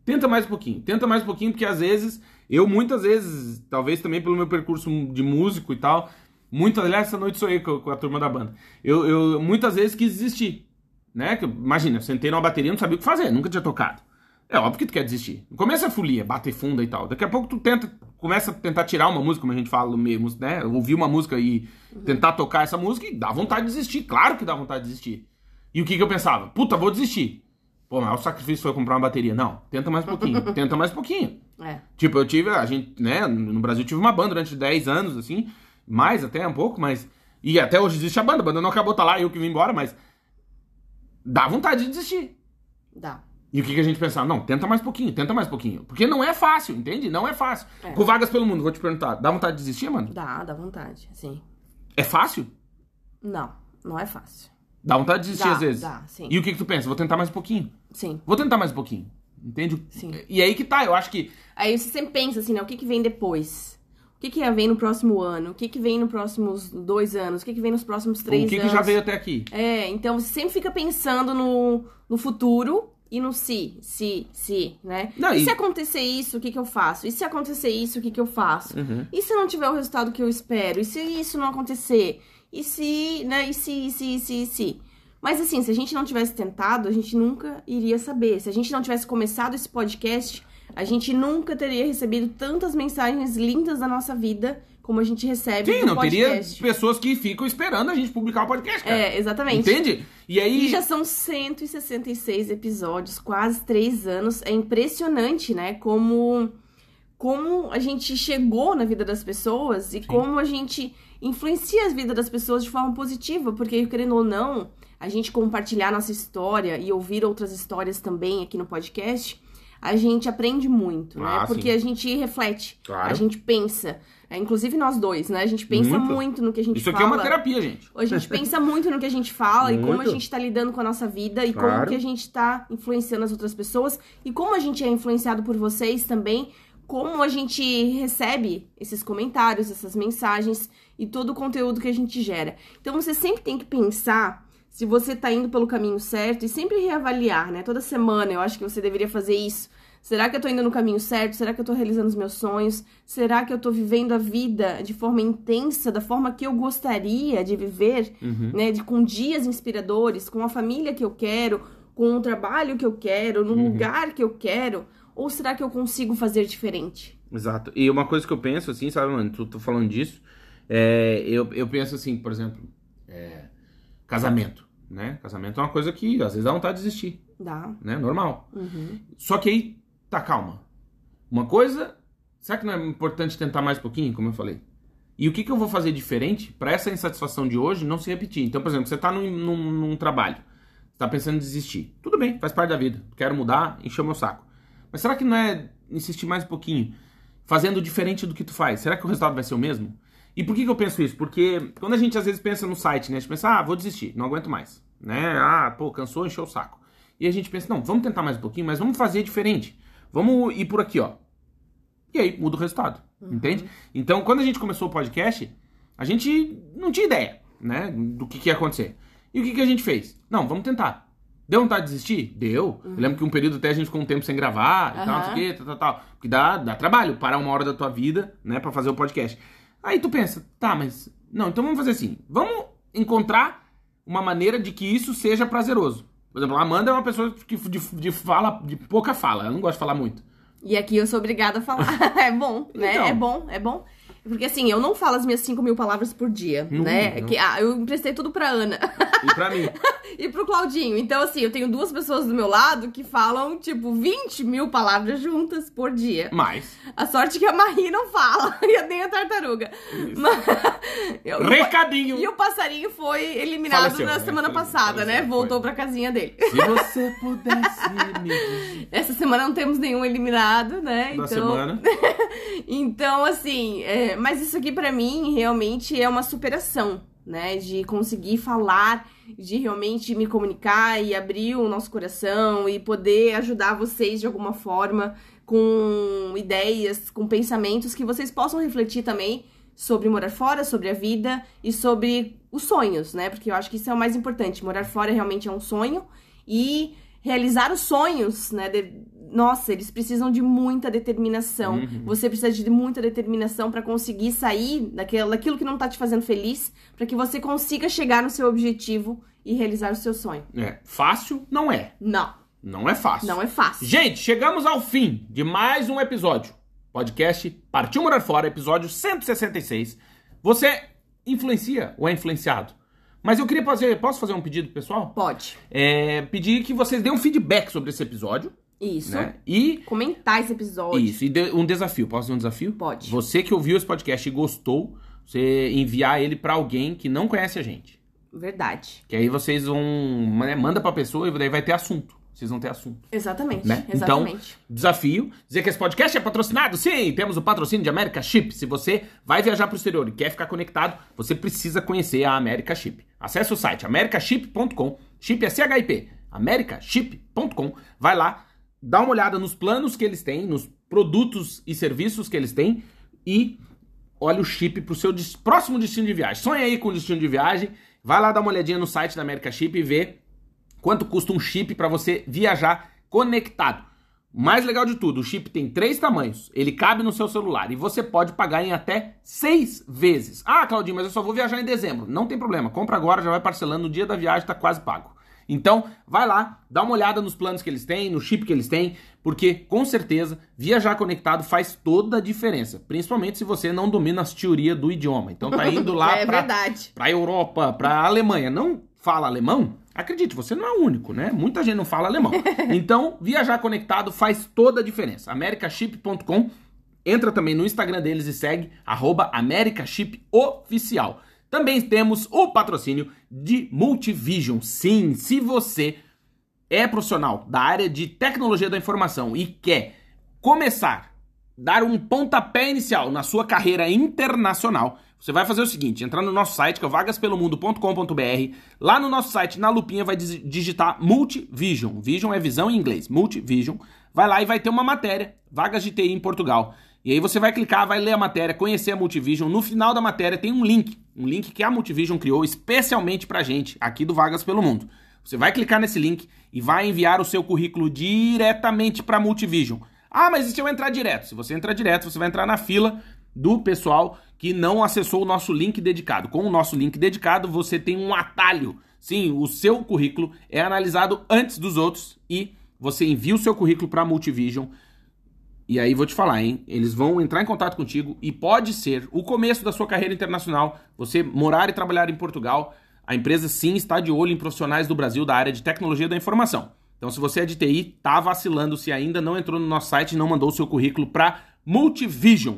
Tenta mais um pouquinho. Tenta mais um pouquinho, porque às vezes, eu muitas vezes, talvez também pelo meu percurso de músico e tal, Muitas, aliás, essa noite sou eu com, a turma da banda. Eu, eu muitas vezes quis desistir. Né? Que, imagina, eu sentei numa bateria não sabia o que fazer, nunca tinha tocado. É óbvio que tu quer desistir. Começa a folia, bater funda e tal. Daqui a pouco tu tenta, começa a tentar tirar uma música, como a gente fala mesmo, né? Ouvir uma música e tentar tocar essa música e dá vontade de desistir. Claro que dá vontade de desistir. E o que, que eu pensava? Puta, vou desistir. Pô, mas o sacrifício foi comprar uma bateria. Não, tenta mais um pouquinho, tenta mais um pouquinho. É. Tipo, eu tive, a gente, né, no Brasil tive uma banda durante 10 anos, assim, mais até, um pouco, mas. E até hoje existe a banda, a banda não acabou, tá lá, eu que vim embora, mas. Dá vontade de desistir. Dá. E o que, que a gente pensava? Não, tenta mais pouquinho, tenta mais pouquinho. Porque não é fácil, entende? Não é fácil. É. Com vagas pelo mundo, vou te perguntar, dá vontade de desistir, mano? Dá, dá vontade, sim. É fácil? Não, não é fácil. Dá vontade de desistir dá, às vezes? Dá, sim. E o que, que tu pensa? Vou tentar mais um pouquinho. Sim. Vou tentar mais um pouquinho. Entende? Sim. E aí que tá, eu acho que. Aí você sempre pensa assim, né? O que, que vem depois? que, que vem no próximo ano? O que, que vem nos próximos dois anos? O que, que vem nos próximos três anos? O que, anos? que já veio até aqui? É, então você sempre fica pensando no, no futuro e no se, se, se, né? Não, e, e, se acontecer isso, o que, que eu faço? E se acontecer isso, o que, que eu faço? Uhum. E se não tiver o resultado que eu espero? E se isso não acontecer? E se, né? E se, e se, e se, e se? Mas assim, se a gente não tivesse tentado, a gente nunca iria saber. Se a gente não tivesse começado esse podcast, a gente nunca teria recebido tantas mensagens lindas da nossa vida como a gente recebe Sim, não teria podcast. pessoas que ficam esperando a gente publicar o podcast, cara. É, exatamente. Entende? E aí. E já são 166 episódios, quase três anos. É impressionante, né? Como, como a gente chegou na vida das pessoas e Sim. como a gente influencia a vida das pessoas de forma positiva. Porque, querendo ou não, a gente compartilhar nossa história e ouvir outras histórias também aqui no podcast, a gente aprende muito, né? Ah, Porque sim. a gente reflete, Claro. a gente pensa. É, inclusive nós dois, né? A gente pensa Muito. muito, no que a gente Isso aqui fala. é uma terapia, gente. A gente pensa muito no que a gente fala e como a Muito. gente tá lidando com a nossa vida e Claro. como que a gente tá influenciando as outras pessoas e como a gente é influenciado por vocês também, como a gente recebe esses comentários, essas mensagens e todo o conteúdo que a gente gera. Então você sempre tem que pensar se você tá indo pelo caminho certo e sempre reavaliar, né? Toda semana eu acho que você deveria fazer isso. Será que eu tô indo no caminho certo? Será que eu tô realizando os meus sonhos? Será que eu tô vivendo a vida de forma intensa, da forma que eu gostaria de viver, Uhum. né? De, com dias inspiradores, com a família que eu quero, com o trabalho que eu quero, no Uhum. lugar que eu quero? Ou será que eu consigo fazer diferente? Exato. E uma coisa que eu penso, assim, sabe, mano, tu, tu falando disso, é, eu, eu penso assim, por exemplo, é, casamento, né? Casamento é uma coisa que às vezes dá vontade de desistir, Dá. né? Normal. Uhum. Só que aí, tá, calma. Uma coisa, será que não é importante tentar mais um pouquinho, como eu falei? E o que, que eu vou fazer diferente pra essa insatisfação de hoje não se repetir? Então, por exemplo, você tá num, num, num trabalho, você tá pensando em desistir. Tudo bem, faz parte da vida. Quero mudar, encheu meu saco. Mas será que não é insistir mais um pouquinho? Fazendo diferente do que tu faz? Será que o resultado vai ser o mesmo? E por que, que eu penso isso? Porque quando a gente às vezes pensa no site, né? A gente pensa, ah, vou desistir, não aguento mais. Né? Ah, pô, cansou, encheu o saco. E a gente pensa, não, vamos tentar mais um pouquinho, mas vamos fazer diferente. Vamos ir por aqui, ó. E aí muda o resultado, entende? Então, quando a gente começou o podcast, a gente não tinha ideia, né, do que, que ia acontecer. E o que, que a gente fez? Não, vamos tentar. Deu vontade de desistir? Deu. Eu lembro que um período até a gente ficou um tempo sem gravar e tal, não sei o quê, tal, tal, tal. Porque dá, dá trabalho parar uma hora da tua vida, né, pra fazer o podcast. Aí tu pensa, tá, mas... Não, então vamos fazer assim. Vamos encontrar uma maneira de que isso seja prazeroso. Por exemplo, a Amanda é uma pessoa que de, de fala, de pouca fala. Ela não gosta de falar muito. E aqui eu sou obrigada a falar. é bom, né? Então. É bom, é bom. Porque assim, eu não falo as minhas 5 mil palavras por dia, Não, né? não. Que, ah, eu emprestei tudo pra Ana E pra mim? e pro Claudinho. Então, assim, eu tenho duas pessoas do meu lado que falam, tipo, 20 mil palavras juntas por dia. Mais. A sorte é que a Marie não fala, e nem a tartaruga. Mas, eu- Recadinho! E o passarinho foi eliminado Faleceu, na né? semana Foi- passada, faleceu, né? foi. Voltou pra casinha dele. Se você pudesse me dizer Essa semana não temos nenhum eliminado, né? da então, semana. Então, assim, é, mas isso aqui pra mim realmente é uma superação, né? De conseguir falar, de realmente me comunicar e abrir o nosso coração e poder ajudar vocês de alguma forma com ideias, com pensamentos que vocês possam refletir também sobre morar fora, sobre a vida e sobre os sonhos, né? Porque eu acho que isso é o mais importante. Morar fora realmente é um sonho e realizar os sonhos, né? de- Nossa, eles precisam de muita determinação. Uhum. Você precisa de muita determinação pra conseguir sair daquela, daquilo que não tá te fazendo feliz, pra que você consiga chegar no seu objetivo e realizar o seu sonho. É, fácil não é. Não, Não é fácil. não é fácil. Gente, chegamos ao fim de mais um episódio. Podcast Partiu Morar Fora, episódio 166. Você influencia ou é influenciado? Mas eu queria fazer. Posso fazer um pedido, pessoal? Pode. É, pedir que vocês deem um feedback sobre esse episódio. Isso. Né? E Comentar esse episódio. Isso, e de- um desafio. Posso fazer um desafio? Pode. Você que ouviu esse podcast e gostou, você enviar ele pra alguém que não conhece a gente. Verdade. Que aí vocês vão. né, manda pra pessoa e daí vai ter assunto. Vocês vão ter assunto. Exatamente. Né? Exatamente. Desafio. Dizer que esse podcast é patrocinado? Sim, temos o patrocínio de América Chip. Se você vai viajar pro exterior e quer ficar conectado, você precisa conhecer a América Chip. Acesse o site americaship.com. Chip é CHIP. americaship.com. Vai lá, dá uma olhada nos planos que eles têm, nos produtos e serviços que eles têm e olha o chip pro seu des- próximo destino de viagem. Sonha aí com o destino de viagem. Vai lá dar uma olhadinha no site da América Chip e vê quanto custa um chip para você viajar conectado. O mais legal de tudo, o chip tem três tamanhos, ele cabe no seu celular e você pode pagar em até seis vezes. Ah, Claudinho, mas eu só vou viajar em dezembro. Não tem problema, compra agora, já vai parcelando, no dia da viagem tá quase pago. Então, vai lá, dá uma olhada nos planos que eles têm, no chip que eles têm, porque com certeza viajar conectado faz toda a diferença, principalmente se você não domina as teorias do idioma. Então tá indo lá é pra Europa, pra Alemanha, não fala alemão? Acredite, você não é o único, né? Muita gente não fala alemão. Então, viajar conectado faz toda a diferença. americaship.com Entra também no Instagram deles e segue arroba americashipoficial. Também temos o patrocínio de Multivision. Sim, se você é profissional da área de tecnologia da informação e quer começar, dar um pontapé inicial na sua carreira internacional, você vai fazer o seguinte, entrar no nosso site, que é vagaspelomundo.com.br, lá no nosso site, na lupinha, vai digitar Multivision. Vision é visão em inglês, Multivision. Vai lá e vai ter uma matéria, vagas de TI em Portugal. E aí você vai clicar, vai ler a matéria, conhecer a Multivision. No final da matéria tem um link, um link que a Multivision criou especialmente pra gente, aqui do Vagas pelo Mundo. Você vai clicar nesse link e vai enviar o seu currículo diretamente para Multivision. Ah, mas e se eu entrar direto? Se você entrar direto, você vai entrar na fila do pessoal que não acessou o nosso link dedicado. Com o nosso link dedicado, você tem um atalho. Sim, o seu currículo é analisado antes dos outros e você envia o seu currículo para Multivision e aí vou te falar, hein? Eles vão entrar em contato contigo e pode ser o começo da sua carreira internacional, você morar e trabalhar em Portugal. A empresa sim está de olho em profissionais do Brasil da área de tecnologia da informação. Então, se você é de TI, tá vacilando se ainda não entrou no nosso site e não mandou o seu currículo para Multivision.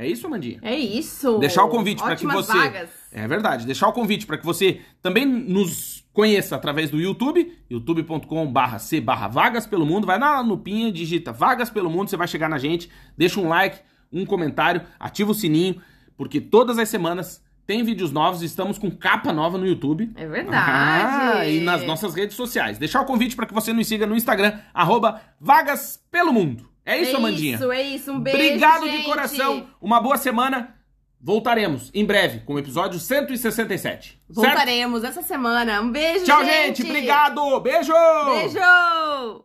É isso, Amandinha? É isso. Deixar o convite para que você. Vagas. É verdade. Deixar o convite para que você também nos conheça através do YouTube, youtube.com/barra c barra vagas pelo mundo. Vai na lupinha, digita vagas pelo mundo, você vai chegar na gente. Deixa um like, um comentário, ativa o sininho, porque todas as semanas tem vídeos novos, estamos com capa nova no YouTube. É verdade. Ah, e nas nossas redes sociais. Deixar o convite para que você nos siga no Instagram, arroba vagas pelo mundo. É isso, é Amandinha? Isso, é isso. Um beijo, Obrigado gente. de coração. Uma boa semana. Voltaremos em breve com o episódio 167. Certo? Voltaremos essa semana. Um beijo, Tchau, gente. Obrigado. Beijo. Beijo.